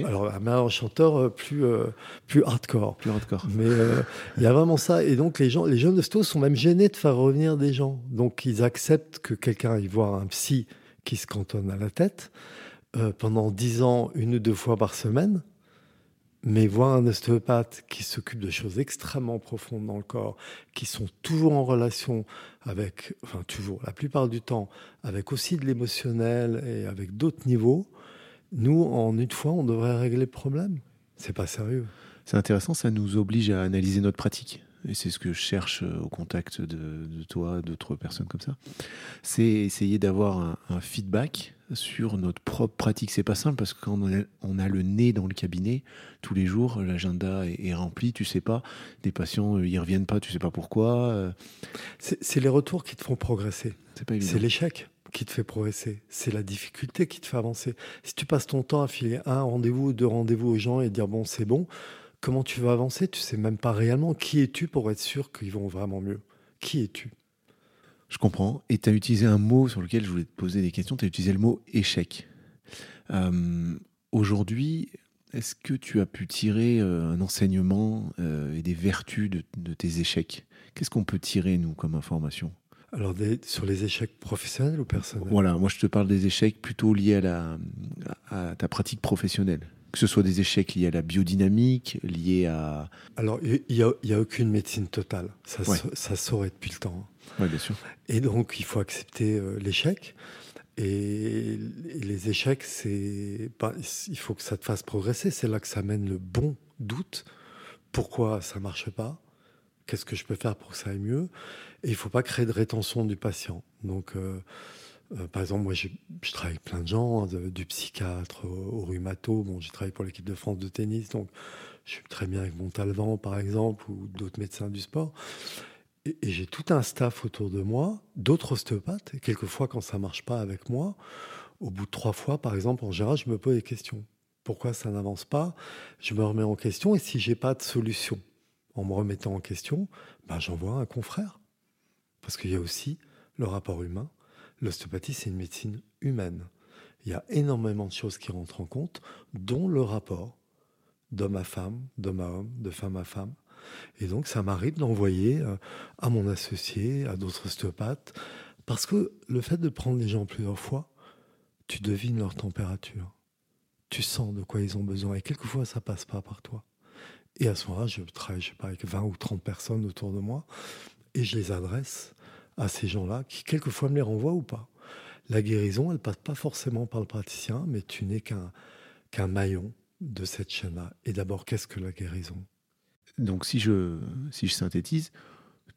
Alors, Merlin l'Enchanteur, euh, plus, euh, plus hardcore. Plus hardcore. Mais euh, il y a vraiment ça. Et donc, les, gens, les jeunes de sont même gênés de faire revenir des gens. Donc, ils acceptent que quelqu'un aille voir un psy qui se cantonne à la tête pendant dix ans, une ou deux fois par semaine mais voir un ostéopathe qui s'occupe de choses extrêmement profondes dans le corps, qui sont toujours en relation avec, enfin toujours, la plupart du temps, avec aussi de l'émotionnel et avec d'autres niveaux, nous, en une fois, on devrait régler le problème. C'est pas sérieux. C'est intéressant, ça nous oblige à analyser notre pratique. Et c'est ce que je cherche euh, au contact de, toi, d'autres personnes comme ça. C'est essayer d'avoir un feedback sur notre propre pratique. C'est pas simple parce que quand on a, le nez dans le cabinet, tous les jours, l'agenda est, rempli, tu sais pas, des patients, euh, ils reviennent pas, tu sais pas pourquoi. Euh. C'est les retours qui te font progresser. C'est l'échec qui te fait progresser. C'est la difficulté qui te fait avancer. Si tu passes ton temps à filer un rendez-vous ou deux rendez-vous aux gens et dire bon, c'est bon, comment tu vas avancer? Tu sais même pas réellement qui es-tu pour être sûr qu'ils vont vraiment mieux. Qui es-tu? Je comprends. Et tu as utilisé un mot sur lequel je voulais te poser des questions. Tu as utilisé le mot échec. Euh, aujourd'hui, est-ce que tu as pu tirer euh, un enseignement euh, et des vertus de, tes échecs? Qu'est-ce qu'on peut tirer, nous, comme information? Alors, sur les échecs professionnels ou personnels? Voilà, moi je te parle des échecs plutôt liés à, la, à ta pratique professionnelle. Que ce soit des échecs liés à la biodynamique, liés à... Alors, il n'y a, a, aucune médecine totale. Ça, ça saurait depuis le temps. Oui, bien sûr. Et donc, il faut accepter euh, l'échec. Et, les échecs, c'est, il faut que ça te fasse progresser. C'est là que ça mène le bon doute. Pourquoi ça marche pas? Qu'est-ce que je peux faire pour que ça aille mieux? Et il faut pas créer de rétention du patient. Donc, euh, euh, par exemple, moi, je travaille avec plein de gens, du psychiatre au, au rhumato. Bon, j'ai travaillé pour l'équipe de France de tennis, donc je suis très bien avec Montalvan, par exemple, ou d'autres médecins du sport. Et, j'ai tout un staff autour de moi, d'autres ostéopathes. Et quelquefois, quand ça marche pas avec moi, au bout de trois fois, par exemple, en général, je me pose des questions. Pourquoi ça n'avance pas? Je me remets en question. Et si j'ai pas de solution en me remettant en question, ben, j'envoie un confrère. Parce qu'il y a aussi le rapport humain. L'ostéopathie, c'est une médecine humaine. Il y a énormément de choses qui rentrent en compte, dont le rapport d'homme à femme, d'homme à homme, de femme à femme. Et donc, ça m'arrive d'envoyer euh, à mon associé, à d'autres ostéopathes, parce que le fait de prendre les gens plusieurs fois, tu devines leur température. Tu sens de quoi ils ont besoin. Et quelquefois, ça passe pas par toi. Et à ce moment-là, je travaille, avec 20 ou 30 personnes autour de moi, et je les adresse à ces gens-là, qui quelquefois me les renvoient ou pas. La guérison, elle passe pas forcément par le praticien, mais tu n'es qu'un qu'un maillon de cette chaîne-là. Et d'abord, qu'est-ce que la guérison? Donc si je, si je synthétise,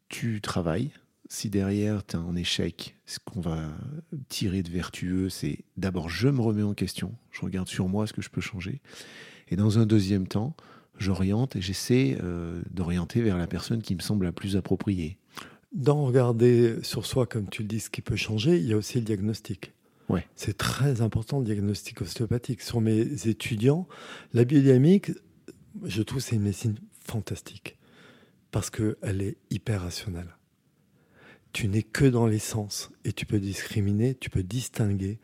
tu travailles. Si derrière tu as un échec, ce qu'on va tirer de vertueux, c'est d'abord je me remets en question, je regarde sur moi ce que je peux changer. Et dans un deuxième temps, j'oriente et j'essaie euh, d'orienter vers la personne qui me semble la plus appropriée. Dans regarder sur soi, comme tu le dis, ce qui peut changer, il y a aussi le diagnostic. Ouais. C'est très important le diagnostic ostéopathique. Sur mes étudiants, la biodynamique, je trouve c'est une médecine fantastique parce qu'elle est hyper rationnelle. Tu n'es que dans les sens et tu peux discriminer, tu peux distinguer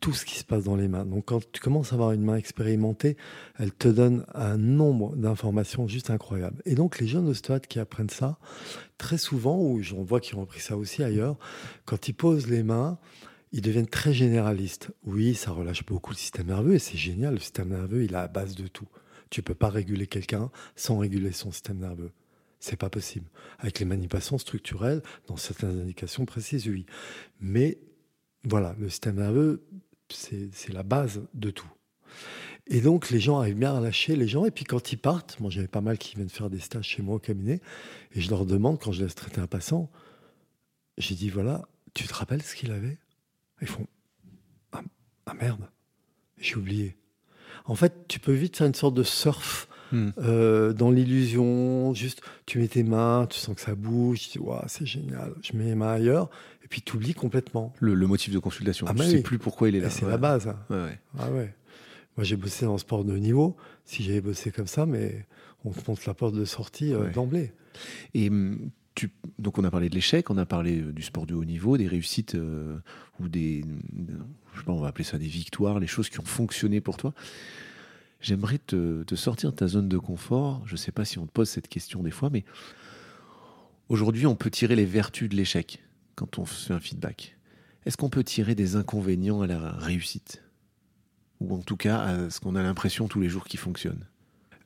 tout ce qui se passe dans les mains. Donc quand tu commences à avoir une main expérimentée, elle te donne un nombre d'informations juste incroyable. Et donc les jeunes ostéopathes qui apprennent ça, très souvent, ou j'en vois qui ont appris ça aussi ailleurs, quand ils posent les mains, ils deviennent très généralistes. Oui, ça relâche beaucoup le système nerveux et c'est génial, le système nerveux, il est à la base de tout. Tu peux pas réguler quelqu'un sans réguler son système nerveux. C'est pas possible. Avec les manipulations structurelles, dans certaines indications précises, oui. Mais voilà, le système nerveux, c'est la base de tout. Et donc, les gens arrivent bien à lâcher les gens. Et puis, quand ils partent, moi, j'avais pas mal qui viennent faire des stages chez moi au cabinet. Et je leur demande, quand je laisse traiter un passant, j'ai dit, voilà, tu te rappelles ce qu'il avait? Ils font, ah, ah merde, j'ai oublié. En fait, tu peux vite faire une sorte de surf Hmm. euh, dans l'illusion. Juste, tu mets tes mains, tu sens que ça bouge. Tu dis, Ouah, c'est génial. Je mets mes mains ailleurs. Et puis, tu oublies complètement. Le, le motif de consultation. Ah, tu bah sais oui. plus pourquoi il est là. C'est Ouais. la base. hein. Ouais, ouais. Ah ouais. Moi, j'ai bossé dans le sport de haut niveau. Si j'avais bossé comme ça, mais on te montre la porte de sortie euh, Ouais. d'emblée. Et tu, donc on a parlé de l'échec, on a parlé euh, du sport de haut niveau, des réussites euh, ou des, je sais pas, on va appeler ça des victoires, les choses qui ont fonctionné pour toi. J'aimerais te, sortir de ta zone de confort. Je sais pas si on te pose cette question des fois, mais aujourd'hui on peut tirer les vertus de l'échec quand on fait un feedback. Est-ce qu'on peut tirer des inconvénients à la réussite? Ou en tout cas à ce qu'on a l'impression tous les jours qui fonctionne?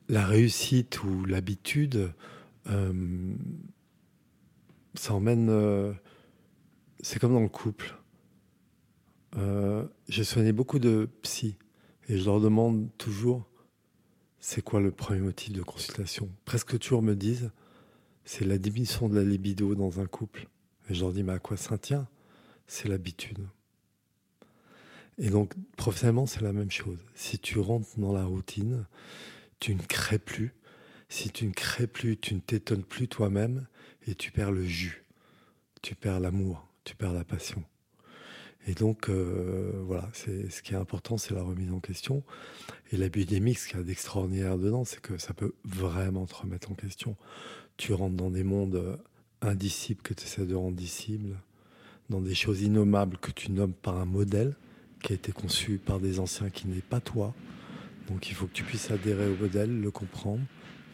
La réussite ou l'habitude, euh, ça emmène. euh, c'est comme dans le couple. Euh, J'ai soigné beaucoup de psy et je leur demande toujours c'est quoi le premier motif de consultation? Presque toujours me disent c'est la diminution de la libido dans un couple. Et je leur dis mais à quoi ça tient? C'est l'habitude. Et donc, professionnellement, c'est la même chose. Si tu rentres dans la routine, tu ne crées plus. Si tu ne crées plus, tu ne t'étonnes plus toi-même et tu perds le jus. Tu perds l'amour, tu perds la passion. Et donc, euh, voilà, c'est, ce qui est important, c'est la remise en question. Et la biodynamique, ce qu'il y a d'extraordinaire dedans, c'est que ça peut vraiment te remettre en question. Tu rentres dans des mondes indicibles que tu essaies de rendre discibles, dans des choses innommables que tu nommes par un modèle qui a été conçu par des anciens qui n'est pas toi. Donc il faut que tu puisses adhérer au modèle, le comprendre,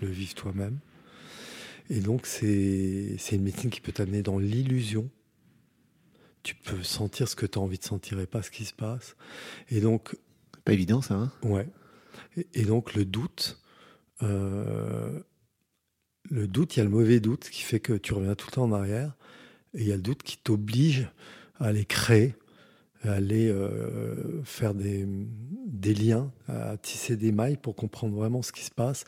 le vivre toi-même. Et donc c'est c'est une médecine qui peut t'amener dans l'illusion. Tu peux sentir ce que tu as envie de sentir et pas ce qui se passe. Et donc, Pas évident ça, hein ouais. Et, et donc le doute, euh, le doute, il y a le mauvais doute qui fait que tu reviens tout le temps en arrière. Et il y a le doute qui t'oblige à aller créer, à aller euh, faire des, des liens, à tisser des mailles pour comprendre vraiment ce qui se passe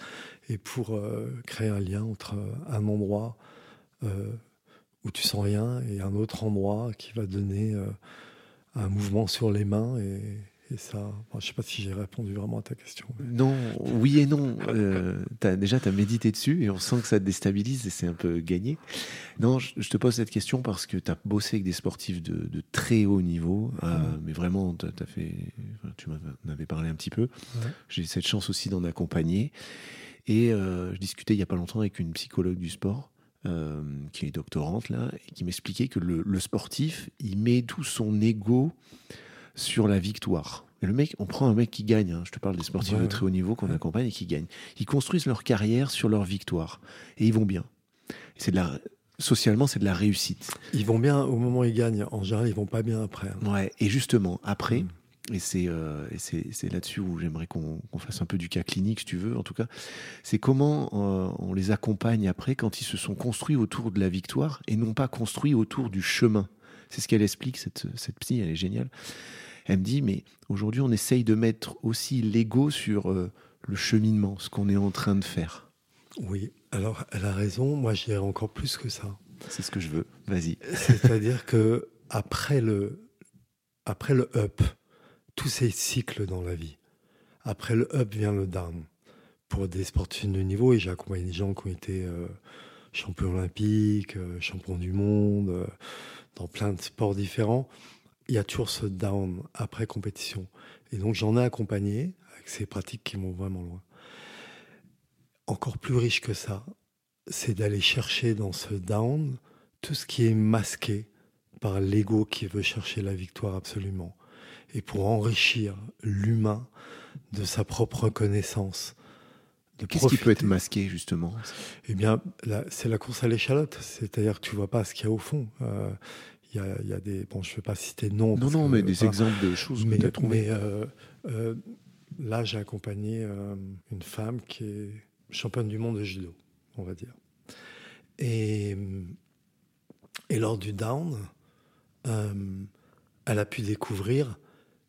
et pour euh, créer un lien entre un endroit euh, où tu sens rien et un autre endroit qui va donner euh, un mouvement sur les mains. Et, et ça, bon, je sais pas si j'ai répondu vraiment à ta question. mais- Non, oui et non. Euh, déjà, tu as médité dessus et on sent que ça te déstabilise et c'est un peu gagné. Non, je, je te pose cette question parce que tu as bossé avec des sportifs de, de très haut niveau, euh, mais vraiment, t'as as fait, tu m'en avais parlé un petit peu. J'ai cette chance aussi d'en accompagner. Et euh, je discutais il n'y a pas longtemps avec une psychologue du sport. Euh, qui est doctorante là et qui m'expliquait que le, le sportif il met tout son ego sur la victoire. Et le mec, on prend un mec qui gagne. hein. Je te parle des sportifs Ouais, de très haut niveau qu'on accompagne et qui gagnent. Ils construisent leur carrière sur leur victoire et ils vont bien. C'est de la socialement, c'est de la réussite. Ils vont bien au moment où ils gagnent. En général, ils vont pas bien après. hein. Ouais. Et justement, après, Mm. Et c'est euh, là-dessus où j'aimerais qu'on fasse un peu du cas clinique, si tu veux. En tout cas, c'est comment euh, on les accompagne après quand ils se sont construits autour de la victoire et non pas construits autour du chemin. C'est ce qu'elle explique cette cette psy, elle est géniale. Elle me dit, mais aujourd'hui, on essaye de mettre aussi l'ego sur euh, le cheminement, ce qu'on est en train de faire. Oui, alors elle a raison. Moi, je dirais encore plus que ça. C'est ce que je veux. Vas-y. C'est-à-dire que après le, après le up, tous ces cycles dans la vie. Après le up vient le down. Pour des sportifs de niveau, et j'ai accompagné des gens qui ont été euh, champions olympiques, euh, champions du monde, euh, dans plein de sports différents. Il y a toujours ce down après compétition. Et donc j'en ai accompagné avec ces pratiques qui vont vraiment loin. Encore plus riche que ça, c'est d'aller chercher dans ce down tout ce qui est masqué par l'ego qui veut chercher la victoire absolument. Et pour enrichir l'humain de sa propre connaissance. Qu'est-ce qui peut être masqué, justement? Eh bien, c'est la course à l'échalote. C'est-à-dire que tu vois pas ce qu'il y a au fond. Euh, Il y, a, il y a des. Bon, je ne vais pas citer de nom. Non, non, que, mais des exemples de choses Mais, que tu as trouvées. mais, euh, euh, là, j'ai accompagné une femme qui est championne du monde de judo, on va dire. Et, et lors du down, elle a pu découvrir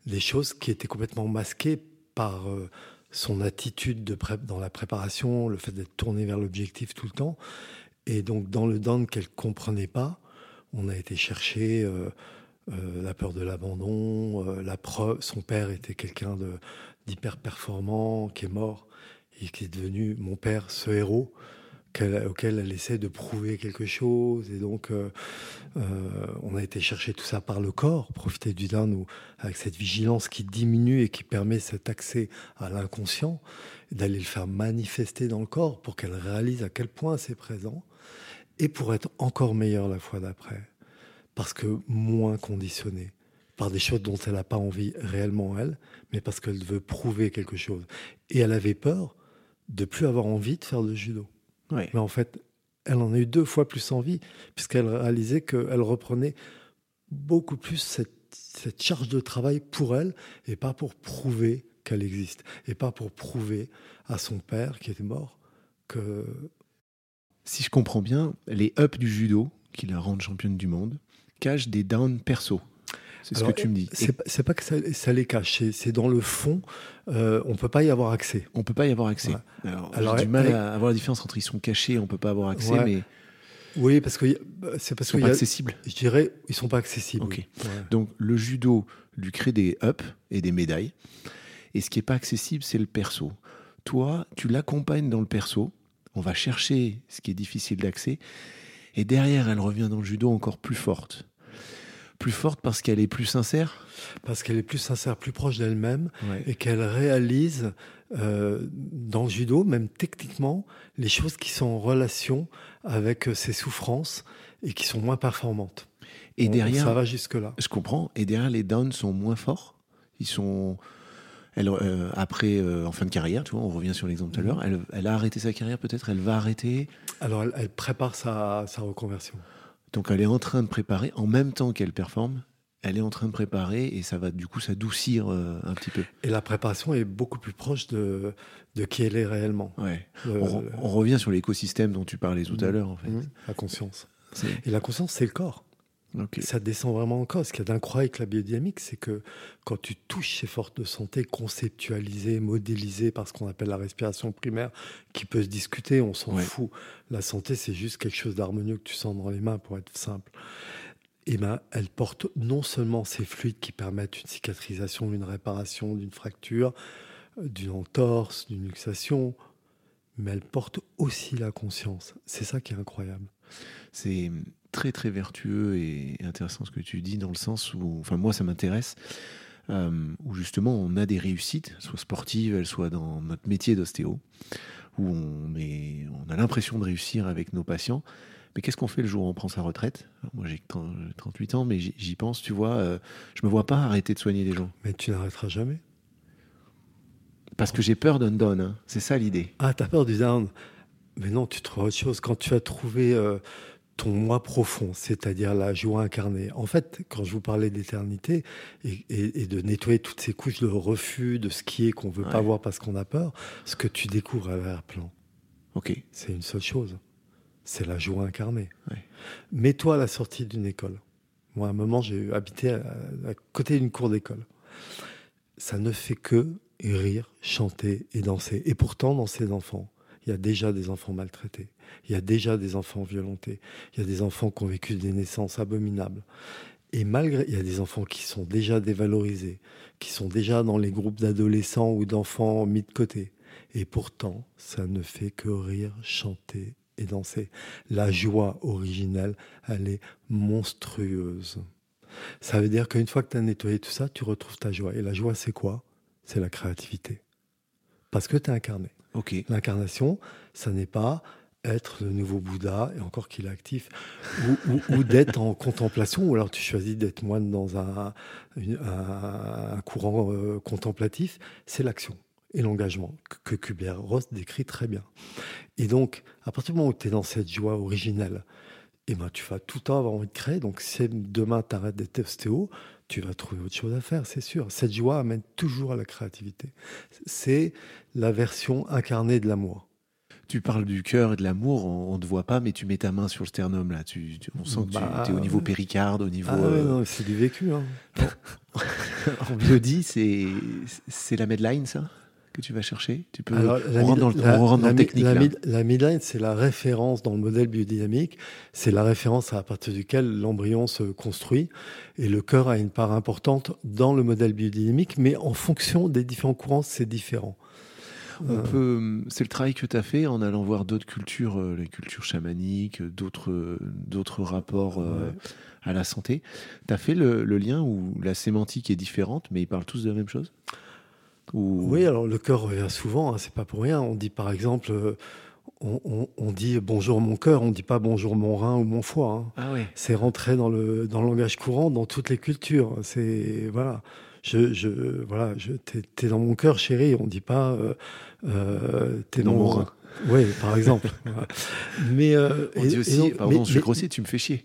des choses qui étaient complètement masquées par euh, son attitude de dans la préparation, le fait d'être tourné vers l'objectif tout le temps. Et donc, dans le down qu'elle comprenait pas, on a été chercher euh, euh, la peur de l'abandon, la preuve. Son père était quelqu'un d'hyper performant, qui est mort et qui est devenu mon père, ce héros auquel elle essaie de prouver quelque chose. Et donc, euh, euh, on a été chercher tout ça par le corps, profiter du down avec cette vigilance qui diminue et qui permet cet accès à l'inconscient, d'aller le faire manifester dans le corps pour qu'elle réalise à quel point c'est présent et pour être encore meilleure la fois d'après. Parce que moins conditionnée par des choses dont elle n'a pas envie réellement elle, mais parce qu'elle veut prouver quelque chose. Et elle avait peur de plus avoir envie de faire de judo. Mais en fait, elle en a eu deux fois plus envie, puisqu'elle réalisait qu'elle reprenait beaucoup plus cette, cette, charge de travail pour elle, et pas pour prouver qu'elle existe, et pas pour prouver à son père, qui était mort, que... Si je comprends bien, les ups du judo, qui la rendent championne du monde, cachent des downs perso. C'est ce que tu me dis. C'est pas que ça, les cache, c'est dans le fond, euh, on peut pas y avoir accès. On peut pas y avoir accès. Alors, j'ai du mal à avoir la différence entre ils sont cachés et on peut pas avoir accès, mais. Oui, parce que c'est parce qu'ils sont pas accessibles. Je dirais, ils sont pas accessibles. Ok. Donc le judo lui crée des ups et des médailles, et ce qui est pas accessible, c'est le perso. Toi, tu l'accompagnes dans le perso. On va chercher ce qui est difficile d'accès, et derrière, elle revient dans le judo encore plus forte plus forte parce qu'elle est plus sincère Parce qu'elle est plus sincère, plus proche d'elle-même et qu'elle réalise euh, dans le judo, même techniquement, les choses qui sont en relation avec euh, ses souffrances et qui sont moins performantes. Et derrière, ça va jusque-là. Je comprends. Et derrière, les downs sont moins forts. Ils sont. Elle, euh, après, en fin de carrière, tu vois, on revient sur l'exemple tout à l'heure, elle, elle, a arrêté sa carrière, peut-être, elle va arrêter? Alors, elle, elle prépare sa, sa reconversion. Donc elle est en train de préparer, en même temps qu'elle performe, elle est en train de préparer et ça va du coup s'adoucir euh, un petit peu. Et la préparation est beaucoup plus proche de, de qui elle est réellement. Ouais. on, revient sur l'écosystème dont tu parlais tout à mmh. l'heure en fait. Mmh. La conscience. Et la conscience, c'est le corps. Ça descend vraiment encore. Ce qu'il y a d'incroyable avec la biodynamique, c'est que quand tu touches ces forces de santé conceptualisées, modélisées par ce qu'on appelle la respiration primaire, qui peut se discuter, on s'en fout. La santé, c'est juste quelque chose d'harmonieux que tu sens dans les mains, pour être simple. Et ben, elle porte non seulement ces fluides qui permettent une cicatrisation, une réparation d'une fracture, d'une entorse, d'une luxation, mais elle porte aussi la conscience. C'est ça qui est incroyable. C'est très très vertueux et intéressant ce que tu dis dans le sens où, enfin moi ça m'intéresse, euh, où justement on a des réussites, soit sportives, elles soient dans notre métier d'ostéo, où on, est, on a l'impression de réussir avec nos patients. Mais qu'est-ce qu'on fait le jour où on prend sa retraite? Moi j'ai 38 ans, mais j'y pense, tu vois, euh, je me vois pas arrêter de soigner les gens. Mais tu n'arrêteras jamais? Parce que j'ai peur d'un down, hein. c'est ça l'idée. Ah, t'as peur du down? Mais non, tu trouves autre chose. Quand tu as trouvé euh, ton moi profond, c'est-à-dire la joie incarnée. En fait, quand je vous parlais d'éternité et, de nettoyer toutes ces couches de refus, de ce qui est qu'on veut pas voir parce qu'on a peur, ce que tu découvres à l'arrière-plan, ok, c'est une seule chose, c'est la joie incarnée. Mets-toi à la sortie d'une école. Moi, à un moment, j'ai habité à, côté d'une cour d'école. Ça ne fait que rire, chanter et danser. Et pourtant, dans ces enfants, il y a déjà des enfants maltraités. Il y a déjà des enfants violentés. Il y a des enfants qui ont vécu des naissances abominables. Et malgré, il y a des enfants qui sont déjà dévalorisés, qui sont déjà dans les groupes d'adolescents ou d'enfants mis de côté. Et pourtant, ça ne fait que rire, chanter et danser. La joie originelle, elle est monstrueuse. Ça veut dire qu'une fois que tu as nettoyé tout ça, tu retrouves ta joie. Et la joie, c'est quoi? C'est la créativité. Parce que tu es incarné. L'incarnation, ça n'est pas être le nouveau Bouddha, et encore qu'il est actif, ou, d'être en contemplation, ou alors tu choisis d'être moine dans un, courant euh, contemplatif, c'est l'action et l'engagement que, Kubler-Ross décrit très bien. Et donc, à partir du moment où tu es dans cette joie originelle, eh ben, tu vas tout le temps avoir envie de créer. Donc, si demain tu arrêtes d'être ostéo, tu vas trouver autre chose à faire, c'est sûr. Cette joie amène toujours à la créativité. C'est la version incarnée de l'amour tu parles du cœur et de l'amour, on, ne te voit pas, mais tu mets ta main sur le sternum là. Tu, on sent que tu bah, es au niveau péricarde, au niveau. Ah euh, c'est du vécu. Hein. en biodie, c'est c'est la Medline, ça que tu vas chercher? Tu peux Alors, on rentre dans le, on rentre dans la- technique la mid- la midline, c'est la référence dans le modèle biodynamique, c'est la référence à partir duquel l'embryon se construit. Et le cœur a une part importante dans le modèle biodynamique, mais en fonction des différents courants, c'est différent. On Euh, peut, c'est le travail que tu as fait en allant voir d'autres cultures, euh, les cultures chamaniques, euh, d'autres, d'autres rapports euh, à la santé. Tu as fait le, le lien où la sémantique est différente, mais ils parlent tous de la même chose? Ou- Oui, alors le cœur revient souvent, hein, c'est pas pour rien. On dit par exemple, euh, on, on- on dit bonjour mon cœur, on dit pas bonjour mon rein ou mon foie. hein. Ah ouais. C'est rentré dans le, dans le langage courant, dans toutes les cultures. C'est voilà. Je, je voilà, je t'es, t'es dans mon cœur, chérie. On dit pas euh, mon rein. Oui, par exemple. Mais euh, On et- dit aussi, donc- pardon, mais- je suis mais- grossier, tu me fais chier.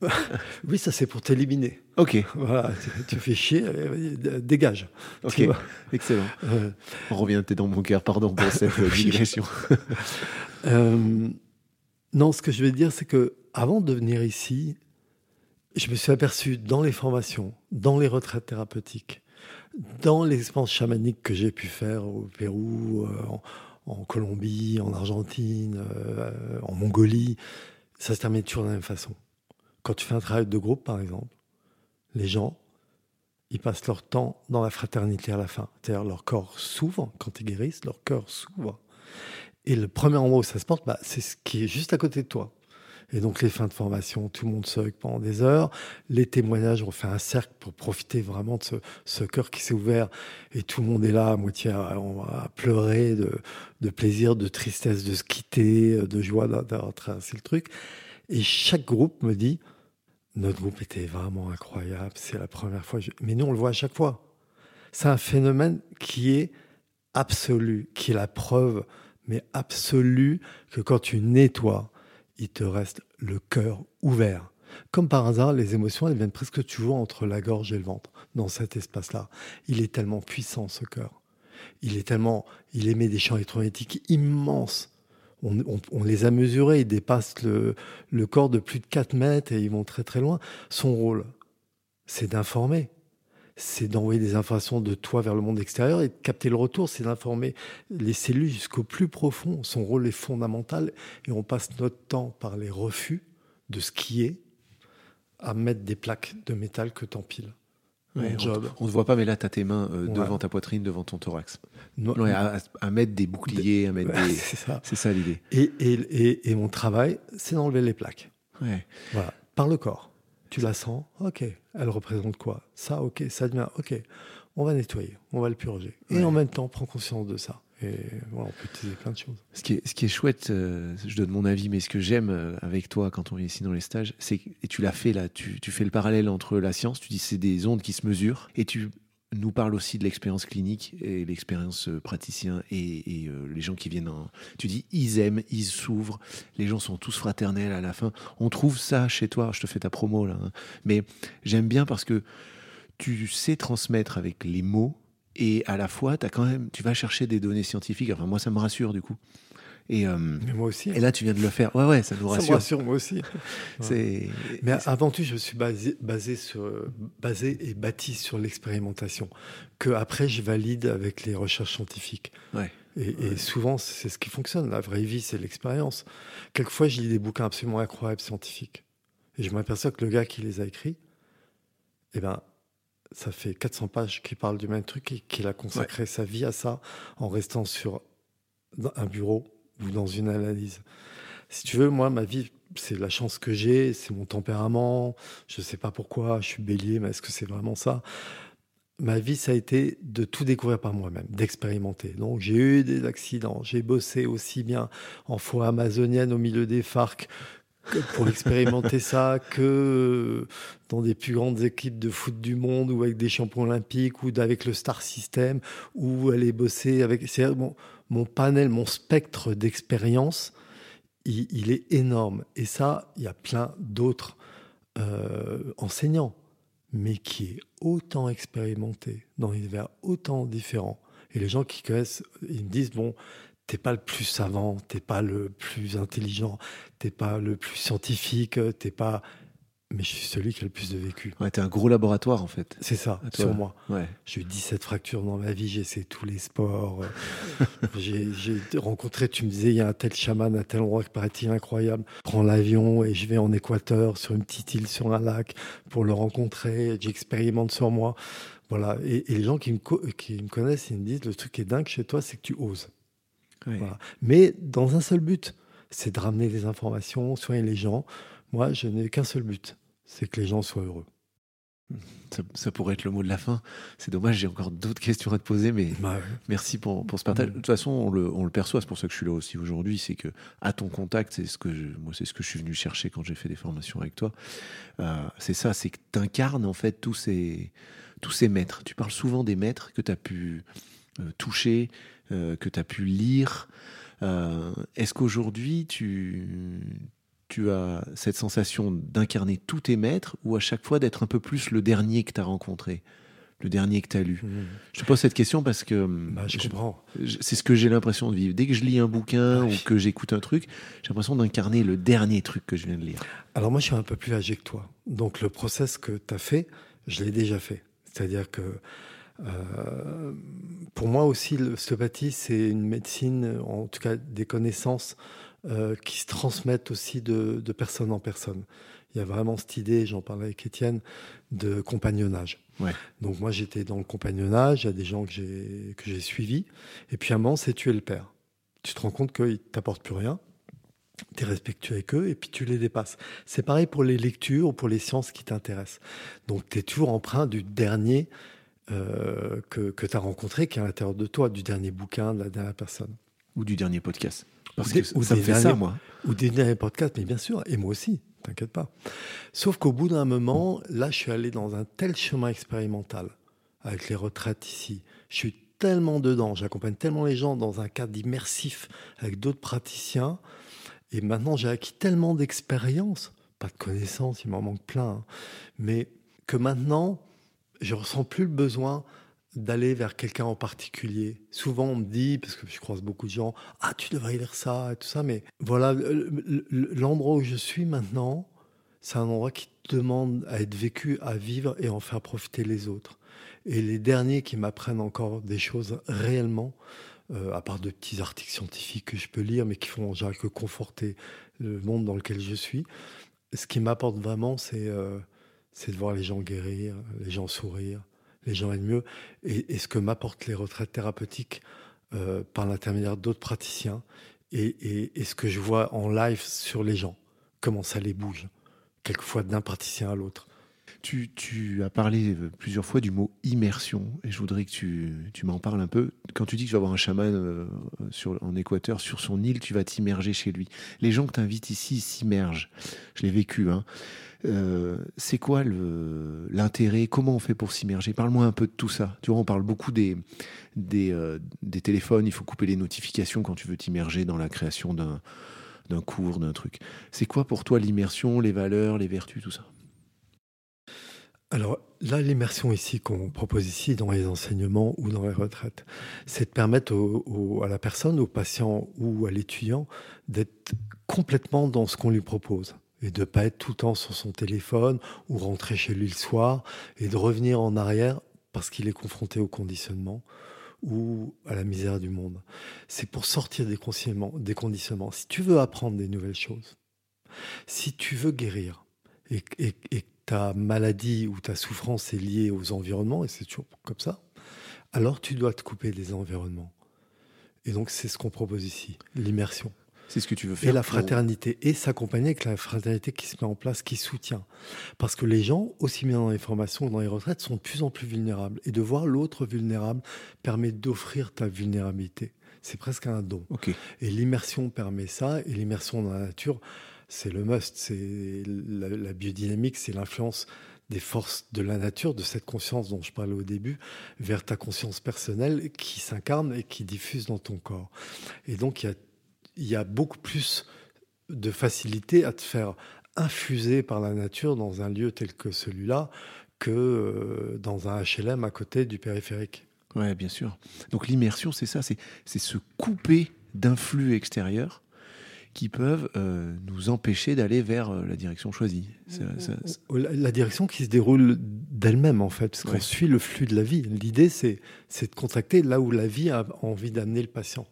Oui, ça c'est pour t'éliminer. Ok, Voilà, tu, fais chier, dégage. ok, excellent. Euh, On revient, t'es dans mon cœur, pardon pour cette digression. Euh, non, ce que je vais dire, c'est que avant de venir ici, je me suis aperçu dans les formations, dans les retraites thérapeutiques, dans les expériences chamaniques que j'ai pu faire au Pérou, euh, en, en Colombie, en Argentine, euh, en Mongolie, ça se termine toujours de la même façon. Quand tu fais un travail de groupe, par exemple, les gens, ils passent leur temps dans la fraternité à la fin. C'est-à-dire leur corps s'ouvre, quand ils guérissent, leur cœur s'ouvre. Et le premier endroit où ça se porte, bah, c'est ce qui est juste à côté de toi. Et donc les fins de formation, tout le monde se hug pendant des heures. Les témoignages, on fait un cercle pour profiter vraiment de ce, ce cœur qui s'est ouvert. Et tout le monde est là, à moitié à, à pleurer de, de plaisir, de tristesse, de se quitter, de joie d'a- d'avoir traversé le truc. Et chaque groupe me dit, notre groupe était vraiment incroyable, c'est la première fois. Mais nous, on le voit à chaque fois. C'est un phénomène qui est absolu, qui est la preuve, mais absolue, que quand tu nettoies, il te reste le cœur ouvert. Comme par hasard, les émotions, elles viennent presque toujours entre la gorge et le ventre, dans cet espace-là. Il est tellement puissant, ce cœur. Il est tellement, il émet des champs électromagnétiques immenses. On, les a mesurés, ils dépassent le, le corps de plus de 4 mètres et ils vont très très loin. Son rôle, c'est d'informer. C'est d'envoyer des informations de toi vers le monde extérieur et de capter le retour. C'est d'informer les cellules jusqu'au plus profond. Son rôle est fondamental et on passe notre temps par les refus de ce qui est à mettre des plaques de métal que t'empiles. Ouais, on, on te voit pas, mais là, t'as tes mains euh, Ouais. devant ta poitrine, devant ton thorax. No- Ouais, à, à- à mettre des boucliers, à mettre Ouais, des... c'est ça. C'est ça l'idée. Et, et, et, et mon travail, c'est d'enlever les plaques. Voilà, par le corps. Tu la sens, ok. Elle représente quoi? Ça, ok. Ça devient, ok. On va nettoyer, on va le purger. Et en même temps, prends conscience de ça. Et voilà, on peut utiliser plein de choses. Ce qui est, ce qui est chouette, euh, je donne mon avis, mais ce que j'aime euh, avec toi quand on vient ici dans les stages, c'est que- et tu l'as fait là, tu, tu fais le parallèle entre la science, tu dis c'est des ondes qui se mesurent, et tu nous parles aussi de l'expérience clinique et l'expérience euh, praticien et, et, euh, les gens qui viennent en... Tu dis ils aiment, ils s'ouvrent, les gens sont tous fraternels à la fin. On trouve ça chez toi, je te fais ta promo là, hein. mais j'aime bien parce que tu sais transmettre avec les mots et à la fois as quand même, tu vas chercher des données scientifiques. Enfin moi ça me rassure du coup. Et, euh, Mais moi aussi. et là, tu viens de le faire. Ouais, ouais, ça nous ça me rassure. rassure, moi aussi. Mais avant tout, je me suis basé, basé, sur, basé et bâti sur l'expérimentation, que après je valide avec les recherches scientifiques. Ouais. Et, et souvent, c'est ce qui fonctionne. La vraie vie, c'est l'expérience. Quelquefois, je lis des bouquins absolument incroyables scientifiques. Et je m'aperçois que le gars qui les a écrits, eh ben, ça fait 400 pages qui parle du même truc et qu'il a consacré sa vie à ça en restant sur un bureau ou dans une analyse. Si tu veux, moi, ma vie, c'est la chance que j'ai, c'est mon tempérament. Je ne sais pas pourquoi, je suis bélier, mais est-ce que c'est vraiment ça? Ma vie, ça a été de tout découvrir par moi-même, d'expérimenter. Donc, j'ai eu des accidents, j'ai bossé aussi bien en forêt amazonienne au milieu des FARC pour expérimenter ça que dans des plus grandes équipes de foot du monde ou avec des champions olympiques ou avec le Star System ou aller bosser avec. Mon, panel, mon spectre d'expérience, il, est énorme. Et ça, il y a plein d'autres euh, enseignants, mais qui est autant expérimenté dans des univers autant différents. Et les gens qui connaissent, ils me disent bon, t'es pas le plus savant, t'es pas le plus intelligent, t'es pas le plus scientifique, t'es pas. Mais je suis celui qui a le plus de vécu. Ouais, t'es un gros laboratoire en fait. C'est ça, sur moi. Ouais. J'ai eu 17 fractures dans ma vie, j'ai essayé tous les sports. euh, j'ai rencontré, tu me disais, il y a un tel chaman à tel endroit qui paraît-il incroyable. Je prends l'avion et je vais en Équateur, sur une petite île, sur un lac, pour le rencontrer. J'expérimente sur moi. Voilà. Et, et les gens qui me, co- qui me connaissent, ils me disent, le truc qui est dingue chez toi, c'est que tu oses. Voilà. Mais dans un seul but, c'est de ramener des informations, soigner les gens. Moi, je n'ai qu'un seul but, c'est que les gens soient heureux. Ça, ça pourrait être le mot de la fin. C'est dommage, j'ai encore d'autres questions à te poser, mais Bah ouais. merci pour, pour ce partage. De toute façon, on le, on le perçoit, c'est pour ça que je suis là aussi aujourd'hui. C'est que à ton contact, c'est ce que je, moi, c'est ce que je suis venu chercher quand j'ai fait des formations avec toi. Euh, c'est ça, c'est que tu incarnes en fait tous ces, tous ces maîtres. Tu parles souvent des maîtres que tu as pu euh, toucher, euh, que tu as pu lire. Est-ce qu'aujourd'hui, tu, tu as cette sensation d'incarner tous tes maîtres ou à chaque fois d'être un peu plus le dernier que tu as rencontré, le dernier que tu as lu? Mmh. Je te pose cette question parce que Bah, je je- comprends. c'est ce que j'ai l'impression de vivre. Dès que je lis un bouquin Ah ou que j'écoute un truc, j'ai l'impression d'incarner le dernier truc que je viens de lire. Alors moi, je suis un peu plus âgé que toi. Donc le process que tu as fait, je l'ai déjà fait. C'est-à-dire que euh, pour moi aussi, l'ostéopathie, c'est une médecine, en tout cas des connaissances euh, qui se transmettent aussi de, de personne en personne. Il y a vraiment cette idée, j'en parlais avec Étienne, de compagnonnage. Ouais. Donc moi, j'étais dans le compagnonnage, il y a des gens que j'ai que j'ai suivis. Et puis à un moment, c'est tuer le père. Tu te rends compte qu'ils ne t'apportent plus rien. Tu es respectueux avec eux et puis tu les dépasses. C'est pareil pour les lectures ou pour les sciences qui t'intéressent. Donc tu es toujours empreint du dernier euh, que, que tu as rencontré, qui est à l'intérieur de toi, du dernier bouquin, de la dernière personne. Ou du dernier podcast. Parce que des- ou ça me fait ça, moi. Ou des derniers podcasts, mais bien sûr, et moi aussi, t'inquiète pas. Sauf qu'au bout d'un moment, là, je suis allé dans un tel chemin expérimental, avec les retraites ici. Je suis tellement dedans, j'accompagne tellement les gens dans un cadre immersif avec d'autres praticiens. Et maintenant, j'ai acquis tellement d'expérience, pas de connaissances, il m'en manque plein, hein, mais que maintenant, je ressens plus le besoin d'aller vers quelqu'un en particulier. Souvent, on me dit, parce que je croise beaucoup de gens, ah, tu devrais lire ça et tout ça, mais voilà, le- le- l'endroit où je suis maintenant, c'est un endroit qui demande à être vécu, à vivre et en faire profiter les autres. Et les derniers qui m'apprennent encore des choses réellement, euh, à part de petits articles scientifiques que je peux lire, mais qui font général que conforter le monde dans lequel je suis, ce qui m'apporte vraiment, c'est euh, c'est de voir les gens guérir, les gens sourire, les gens être mieux. Et, ce que m'apportent les retraites thérapeutiques euh, par l'intermédiaire d'autres praticiens, et, et- et ce que je vois en live sur les gens, comment ça les bouge, quelquefois d'un praticien à l'autre. Tu, as parlé euh, plusieurs fois du mot immersion, et je voudrais que tu, tu m'en parles un peu. Quand tu dis que tu vas voir un chaman euh, en Équateur, sur son île, tu vas t'immerger chez lui. Les gens que tu invites ici s'immergent. Je l'ai vécu. Hein. Euh, c'est quoi l'intérêt? Comment on fait pour s'immerger? Parle-moi un peu de tout ça. Tu vois, on parle beaucoup des, des téléphones. Il faut couper les notifications quand tu veux t'immerger dans la création d'un d'un cours, d'un truc. C'est quoi pour toi l'immersion, les valeurs, les vertus, tout ça? Alors là, l'immersion ici qu'on propose ici dans les enseignements ou dans les retraites, c'est de permettre à la personne, au patient ou à l'étudiant d'être complètement dans ce qu'on lui propose et de pas être tout le temps sur son téléphone ou rentrer chez lui le soir et de revenir en arrière parce qu'il est confronté au conditionnement ou à la misère du monde. C'est pour sortir des conditionnements. Si tu veux apprendre des nouvelles choses, si tu veux guérir et ta maladie ou ta souffrance est liée aux environnements, et c'est toujours comme ça, alors tu dois te couper des environnements. Et donc c'est ce qu'on propose ici, l'immersion. C'est ce que tu veux faire Et la pour- fraternité, et s'accompagner avec la fraternité qui se met en place, qui soutient. Parce que les gens, aussi bien dans les formations que dans les retraites, sont de plus en plus vulnérables. Et de voir l'autre vulnérable permet d'offrir ta vulnérabilité. C'est presque un don. Ok. Et l'immersion permet ça, et l'immersion dans la nature, c'est le must. C'est la, biodynamique, c'est l'influence des forces de la nature, de cette conscience dont je parlais au début, vers ta conscience personnelle qui s'incarne et qui diffuse dans ton corps. Et donc, il y a, y a beaucoup plus de facilité à te faire infuser par la nature dans un lieu tel que celui-là que euh, dans un HLM à côté du périphérique. Ouais, bien sûr. Donc l'immersion, c'est ça, c'est se couper d'influx extérieurs qui peuvent euh, nous empêcher d'aller vers euh, la direction choisie. La, la, direction qui se déroule d'elle-même, en fait, parce qu'on suit le flux de la vie. L'idée, c'est de contacter là où la vie a envie d'amener le patient.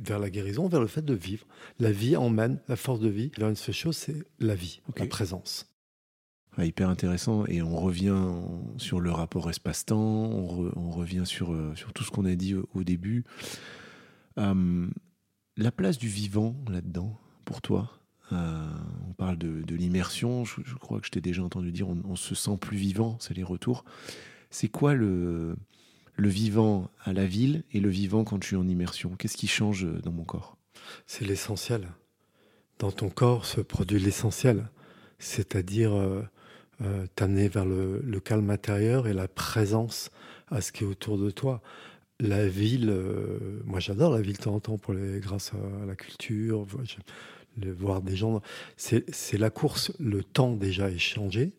Vers la guérison, vers le fait de vivre. La vie emmène la force de vie vers une seule chose, c'est la vie, la présence. hyper intéressant. Et on revient sur le rapport espace-temps, on, revient sur, euh, sur tout ce qu'on a dit au, début. Hum, la place du vivant là-dedans, pour toi euh, On parle de, l'immersion, je, crois que je t'ai déjà entendu dire on, se sent plus vivant, c'est les retours. C'est quoi le, vivant à la ville et le vivant quand je suis en immersion? Qu'est-ce qui change dans mon corps? C'est l'essentiel. Dans ton corps se produit l'essentiel, c'est-à-dire euh, euh, t'amener vers le, le, calme intérieur et la présence à ce qui est autour de toi la ville, euh, moi j'adore la ville de temps en temps pour les, grâce à la culture, voir des gens. C'est la course, le temps déjà est changé.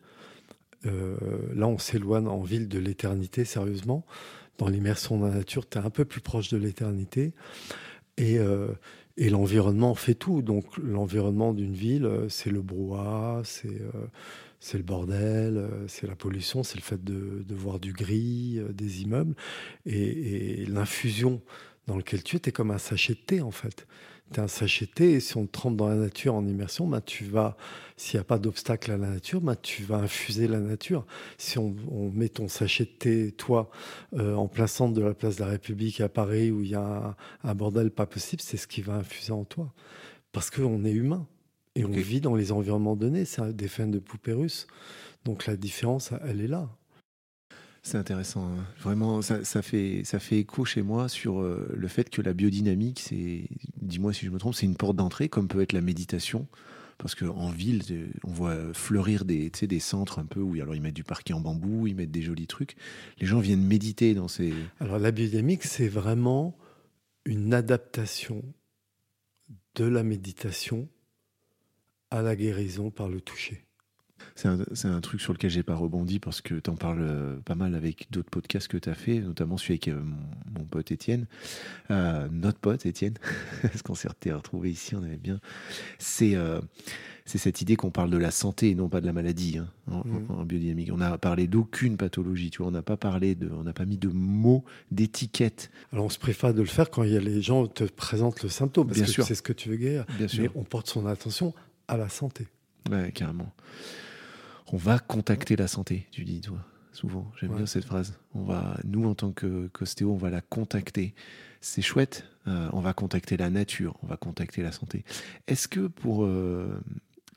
Euh, là, on s'éloigne en ville de l'éternité, sérieusement. Dans l'immersion dans la nature, tu es un peu plus proche de l'éternité. Et, euh, et l'environnement fait tout. Donc, l'environnement d'une ville, c'est le brouhaha, c'est c'est le bordel, euh, c'est la pollution, c'est le fait de, voir du gris, euh, des immeubles. Et, l'infusion dans lequel tu es, es comme un sachet de thé en fait. Tu es un sachet de thé et si on te trempe dans la nature en immersion, bah, tu vas, s'il n'y a pas d'obstacle à la nature, bah, tu vas infuser la nature. Si on, met ton sachet de thé, toi, euh, en plein centre de la place de la République à Paris où il y a un, un bordel pas possible, c'est ce qui va infuser en toi. Parce qu'on est humain. Et on vit dans les environnements donnés, c'est des fins de poupées russes. Donc la différence, elle est là. C'est intéressant. Hein. Vraiment, ça, fait, ça fait écho chez moi sur euh, le fait que la biodynamique, c'est, dis-moi si je me trompe, c'est une porte d'entrée, comme peut être la méditation. Parce qu'en ville, on voit fleurir des, des centres un peu où alors ils mettent du parquet en bambou, ils mettent des jolis trucs. Les gens viennent méditer dans ces. Alors la biodynamique, c'est vraiment une adaptation de la méditation à la guérison par le toucher. C'est un, truc sur lequel j'ai pas rebondi parce que tu en parles euh, pas mal avec d'autres podcasts que tu as fait, notamment celui avec euh, mon, pote Étienne, euh, notre pote Étienne, parce qu'on s'est retrouvé ici, on avait bien. C'est cette idée qu'on parle de la santé et non pas de la maladie hein, mm. en, biodynamique. On n'a parlé d'aucune pathologie, tu vois, on n'a pas parlé de, on n'a pas mis de mots, d'étiquettes. Alors on se préfère de le faire quand il y a les gens te présentent le symptôme, parce que c'est ce que tu veux guérir. Bien sûr. Mais on porte son attention à la santé. Ouais, carrément. On va contacter la santé, tu dis, toi, souvent. J'aime bien cette phrase. On va, nous, en tant que qu'ostéo, on va la contacter. C'est chouette. Euh, on va contacter la nature, on va contacter la santé. Est-ce que pour euh,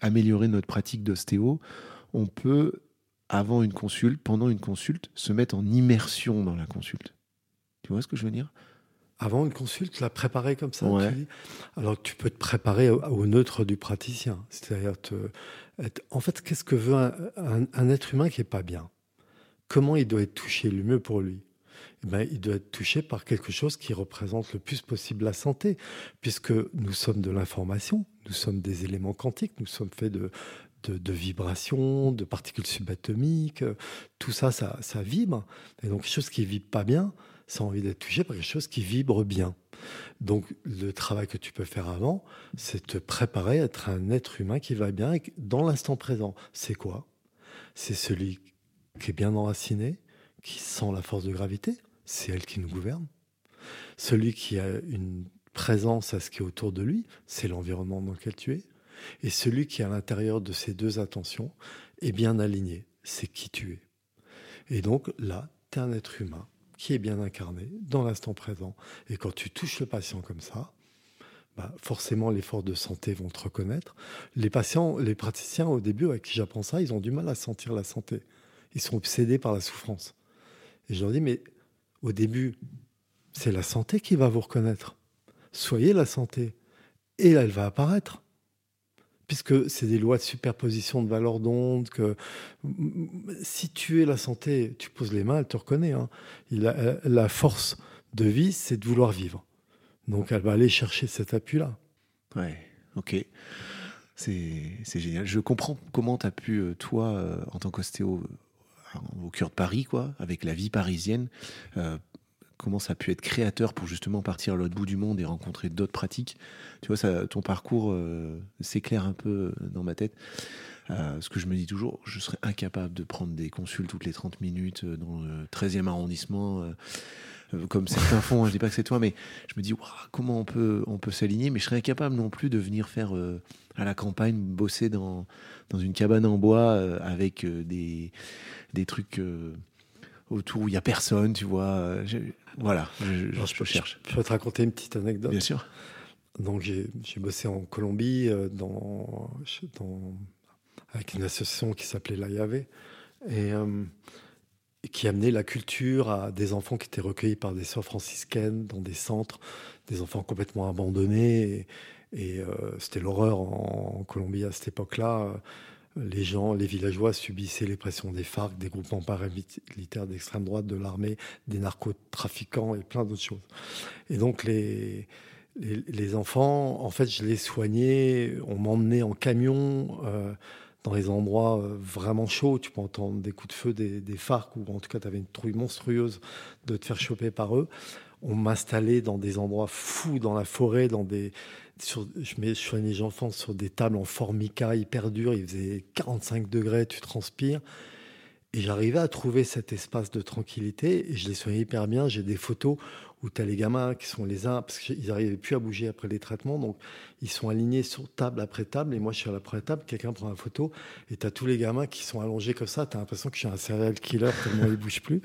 améliorer notre pratique d'ostéo, on peut, avant une consulte, pendant une consulte, se mettre en immersion dans la consulte? Tu vois ce que je veux dire? Avant une consulte, la préparer comme ça. alors tu peux te préparer au, neutre du praticien. C'est-à-dire, en fait, qu'est-ce que veut un, être humain qui est pas bien? Comment il doit être touché le mieux pour lui? Eh ben, il doit être touché par quelque chose qui représente le plus possible la santé, puisque nous sommes de l'information, nous sommes des éléments quantiques, nous sommes faits de, de, vibrations, de particules subatomiques, tout ça, ça, ça vibre. Et donc, quelque chose qui ne vibre pas bien, ça envie d'être touché par quelque chose qui vibre bien. Donc le travail que tu peux faire avant, c'est te préparer à être un être humain qui va bien dans l'instant présent. C'est quoi? C'est celui qui est bien enraciné, qui sent la force de gravité, c'est elle qui nous gouverne. Celui qui a une présence à ce qui est autour de lui, c'est l'environnement dans lequel tu es. Et celui qui à l'intérieur de ces deux attentions est bien aligné, c'est qui tu es. Et donc là, tu es un être humain qui est bien incarné dans l'instant présent. Et quand tu touches le patient comme ça, bah forcément les forces de santé vont te reconnaître. Les patients, les praticiens au début avec qui j'apprends ça, ils ont du mal à sentir la santé. Ils sont obsédés par la souffrance. Et je leur dis, mais au début, c'est la santé qui va vous reconnaître. Soyez la santé. Et elle va apparaître puisque c'est des lois de superposition de valeurs d'onde, que si tu es la santé, tu poses les mains, elle te reconnaît. Hein. la force de vie, c'est de vouloir vivre. Donc elle va aller chercher cet appui-là. Ouais, ok. C'est génial. Je comprends comment tu as pu, euh, toi, euh, en tant qu'ostéo, euh, au cœur de Paris, quoi, avec la vie parisienne, comment ça a pu être créateur pour justement partir à l'autre bout du monde et rencontrer d'autres pratiques. Tu vois, ça, ton parcours euh, s'éclaire un peu dans ma tête. Euh, ce que je me dis toujours, je serais incapable de prendre des consultes toutes les 30 minutes dans le 13e arrondissement. comme certains font, hein, je dis pas que c'est toi, mais je me dis comment on peut, on peut s'aligner, mais je serais incapable non plus de venir faire à la campagne, bosser dans, dans une cabane en bois avec des, des trucs autour où il n'y a personne, tu vois. Voilà, je, cherche. Je, peux te raconter une petite anecdote. Bien sûr. Donc j'ai bossé en Colombie euh, dans, dans, avec une association qui s'appelait l'AIAV et euh, qui amenait la culture à des enfants qui étaient recueillis par des sœurs franciscaines dans des centres, des enfants complètement abandonnés. Et, euh, c'était l'horreur en, en, Colombie à cette époque-là les gens, les villageois subissaient les pressions des FARC, des groupements paramilitaires d'extrême droite, de l'armée, des narcotrafiquants et plein d'autres choses. Et donc les, les, enfants, en fait, je les soignais, on m'emmenait en camion euh, dans les endroits euh, vraiment chauds. Tu peux entendre des coups de feu des, des FARC, ou en tout cas, tu avais une trouille monstrueuse de te faire choper par eux. On m'installait dans des endroits fous, dans la forêt, dans des, je, mets, soignais enfants sur des tables en formica hyper dures, il faisait 45 degrés, tu transpires. Et j'arrivais à trouver cet espace de tranquillité et je les soignais hyper bien. J'ai des photos où tu as les gamins qui sont les uns, parce qu'ils n'arrivaient plus à bouger après les traitements, donc ils sont alignés sur table après table, et moi je suis à la première table, quelqu'un prend une photo, et tu as tous les gamins qui sont allongés comme ça, tu as l'impression que je suis un serial killer tellement ils ne bougent plus.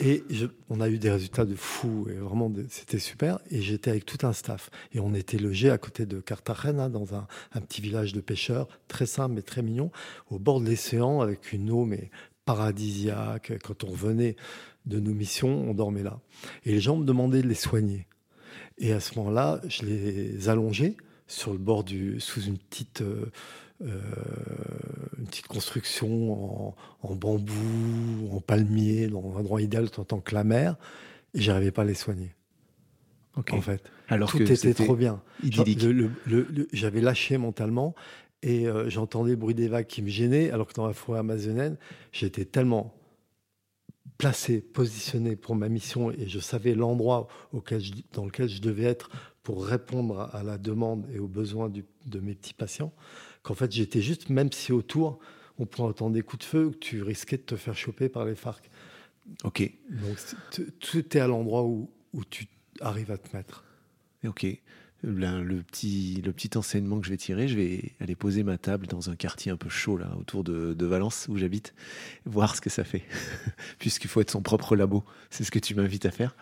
Et on a eu des résultats de fou, et vraiment c'était super, et j'étais avec tout un staff, et on était logé à côté de Cartagena, dans un, un petit village de pêcheurs, très simple mais très mignon, au bord de l'océan, avec une eau mais paradisiaque, quand on revenait de nos missions, on dormait là. Et les gens me demandaient de les soigner. Et à ce moment-là, je les allongeais sur le bord du, sous une petite, euh, euh, une petite construction en, bambou, en palmier, dans un endroit idéal en tant que la mer, et j'arrivais pas à les soigner. En fait, alors tout était, trop bien. J'avais lâché mentalement et euh, j'entendais le bruit des vagues qui me gênait, alors que dans la forêt amazonienne, j'étais tellement placé, positionné pour ma mission et je savais l'endroit dans lequel je devais être pour répondre à la demande et aux besoins de mes petits patients, qu'en fait j'étais juste, même si autour on pourrait entendre des coups de feu, que tu risquais de te faire choper par les FARC. Ok. Donc tout est à l'endroit où, où tu arrives à te mettre. Ok le, petit, le petit enseignement que je vais tirer, je vais aller poser ma table dans un quartier un peu chaud là, autour de, Valence où j'habite, voir ce que ça fait. Puisqu'il faut être son propre labo. C'est ce que tu m'invites à faire.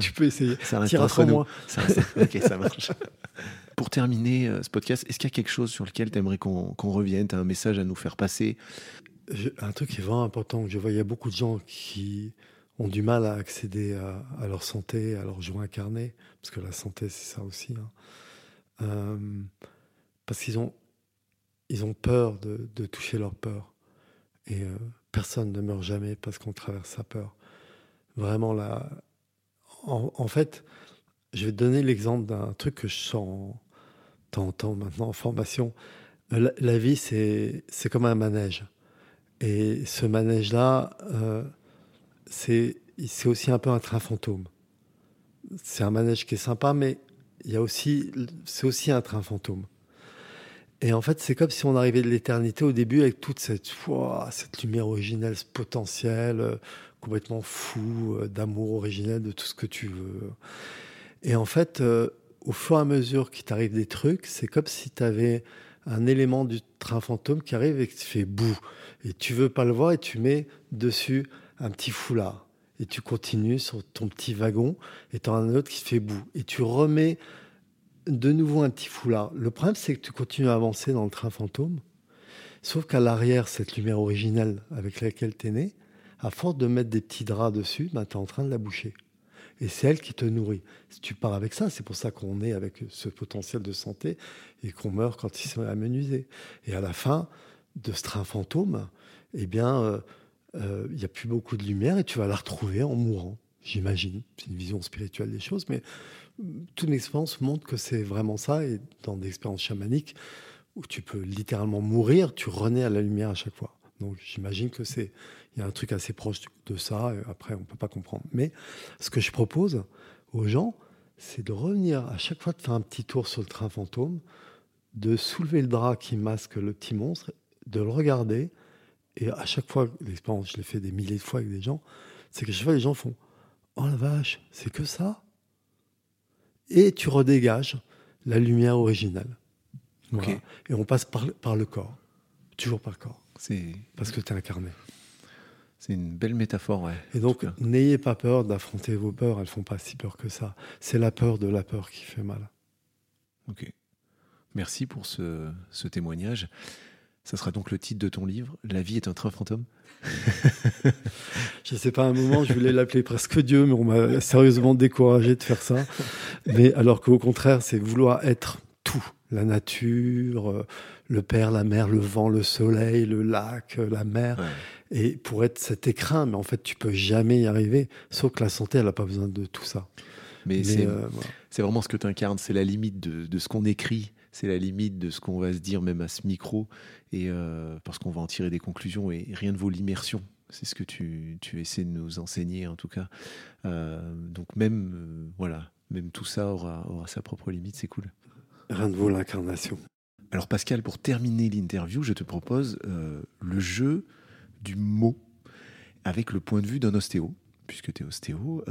tu peux essayer. Ça reste entre nous. Ça, ok, ça marche. Pour terminer euh, ce podcast, est-ce qu'il y a quelque chose sur lequel tu aimerais qu'on revienne? Tu as un message à nous faire passer? Un truc qui est vraiment important, je vois, il y a beaucoup de gens qui ont du mal à accéder à, leur santé, à leur joie incarné, parce que la santé, c'est ça aussi. Hein. Euh, parce qu'ils ont, ils ont peur de, toucher leur peur. Et euh, personne ne meurt jamais parce qu'on traverse sa peur. Vraiment, là. En, fait, je vais te donner l'exemple d'un truc que je sens temps en temps maintenant en formation. Euh, la, vie, c'est comme un manège. Et ce manège-là, c'est aussi un peu un train fantôme. C'est un manège qui est sympa, mais il y a aussi, c'est aussi un train fantôme. Et en fait, c'est comme si on arrivait de l'éternité au début avec toute cette, cette lumière originelle, ce potentiel euh, complètement fou euh, d'amour originel, de tout ce que tu veux. Et en fait, euh, au fur et à mesure qu'il t'arrive des trucs, c'est comme si tu avais un élément du train fantôme qui arrive et qui fait boue. Et tu veux pas le voir et tu mets dessus un petit foulard. Et tu continues sur ton petit wagon et tu as un autre qui fait bout. Et tu remets de nouveau un petit foulard. Le problème, c'est que tu continues à avancer dans le train fantôme. Sauf qu'à l'arrière, cette lumière originelle avec laquelle tu es né, à force de mettre des petits draps dessus, ben, tu es en train de la boucher. Et c'est elle qui te nourrit. Si tu pars avec ça, c'est pour ça qu'on est avec ce potentiel de santé et qu'on meurt quand il s'est amenuisé. Et à la fin de ce train fantôme, eh bien, euh, il euh, n'y a plus beaucoup de lumière et tu vas la retrouver en mourant, j'imagine. C'est une vision spirituelle des choses, mais euh, toute l'expérience montre que c'est vraiment ça. Et dans des expériences chamaniques, où tu peux littéralement mourir, tu renais à la lumière à chaque fois. Donc j'imagine que c'est il y a un truc assez proche de ça. Et après, on peut pas comprendre. Mais ce que je propose aux gens, c'est de revenir à chaque fois de faire un petit tour sur le train fantôme, de soulever le drap qui masque le petit monstre, de le regarder. Et à chaque fois, l'expérience, je l'ai fait des milliers de fois avec des gens, c'est que chaque fois, les gens font Oh la vache, c'est que ça Et tu redégages la lumière originale. Voilà. Et on passe par, par le corps. Toujours par le corps. C'est Parce que tu es incarné. c'est une belle métaphore, ouais. Et donc, n'ayez pas peur d'affronter vos peurs. Elles font pas si peur que ça. C'est la peur de la peur qui fait mal. Ok. Merci pour ce, ce témoignage. Ça sera donc le titre de ton livre, La vie est un train fantôme. Je sais pas, à un moment, je voulais l'appeler presque Dieu, mais on m'a sérieusement découragé de faire ça. Mais alors qu'au contraire, c'est vouloir être tout. La nature, euh, le père, la mère, le vent, le soleil, le lac, euh, la mer. Ouais. Et pour être cet écrin, mais en fait, tu peux jamais y arriver. Sauf que la santé, elle n'a pas besoin de tout ça. Mais, Mais, c'est euh, voilà. c'est vraiment ce que tu incarnes, c'est la limite de, de ce qu'on écrit, c'est la limite de ce qu'on va se dire même à ce micro, et euh, parce qu'on va en tirer des conclusions, et rien ne vaut l'immersion. C'est ce que tu, tu essaies de nous enseigner en tout cas. Euh, donc même, euh, voilà, même tout ça aura, aura sa propre limite, c'est cool. rien ne vaut l'incarnation. Alors Pascal, pour terminer l'interview, je te propose le jeu du mot avec le point de vue d'un ostéo, puisque tu es ostéo.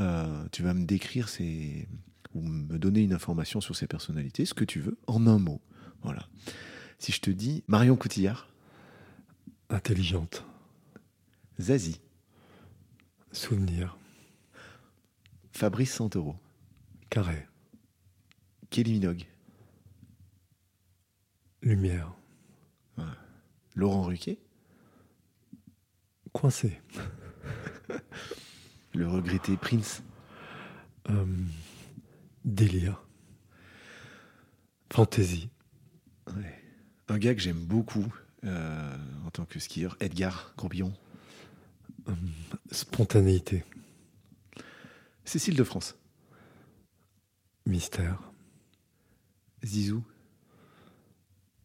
Tu vas me décrire ces, ou me donner une information sur ces personnalités, ce que tu veux, en un mot. Voilà. Si je te dis Marion Cotillard, Intelligente. Zazie, Souvenir. Fabrice Santoro, Carré. Kelly Minogue, Lumière. Laurent Ruquier, Coincé. le regretté Prince, Euh, délire. Fantaisie. Ouais. un gars que j'aime beaucoup euh, en tant que skieur, Edgar Grobillon, Spontanéité. Cécile de France, Mystère. Zizou,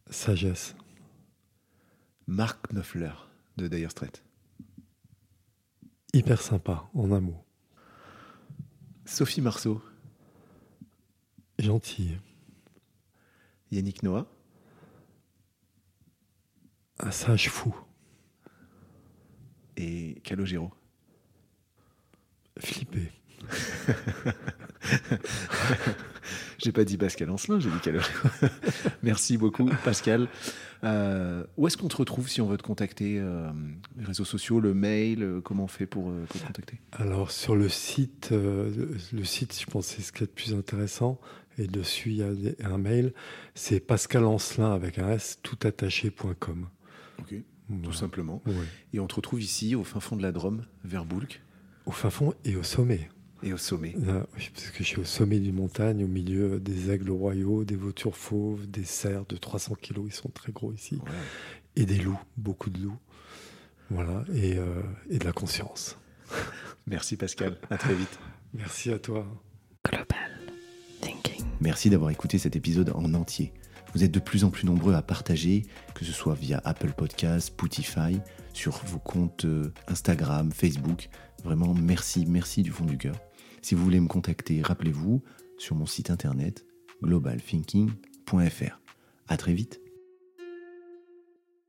Sagesse. Marc Knopfler de Dire Straits. Hyper sympa, en un mot. Sophie Marceau, Gentille. Yannick Noah, Un sage fou. et Calogero. Flippé. J'ai pas dit Pascal Ancelin, j'ai dit Calogero. Merci beaucoup, Pascal. Euh, où est-ce qu'on te retrouve si on veut te contacter euh, Les réseaux sociaux, le mail, euh, comment on fait pour, pour te contacter? Alors, sur le site, le site, je pense que c'est ce qui est le plus intéressant. Et dessus, il y a un mail. C'est Pascal Ancelin avec un S, toutattaché.com. Ok, tout simplement. Ouais. Et on te retrouve ici, au fin fond de la Drôme, vers Boulc, Au fin fond et au sommet. et au sommet. Là, oui, parce que je suis au sommet d'une montagne, au milieu des aigles royaux, des vautours fauves, des cerfs de 300 kilos, ils sont très gros ici, et des loups, beaucoup de loups. Voilà, et, euh, et de la conscience. Merci Pascal, à très vite. Merci à toi. Global Thinking. Merci d'avoir écouté cet épisode en entier. Vous êtes de plus en plus nombreux à partager, que ce soit via Apple Podcasts, Spotify, sur vos comptes euh, Instagram, Facebook. Vraiment, merci, merci du fond du cœur. Si vous voulez me contacter, rappelez-vous sur mon site internet globalthinking.fr. À très vite.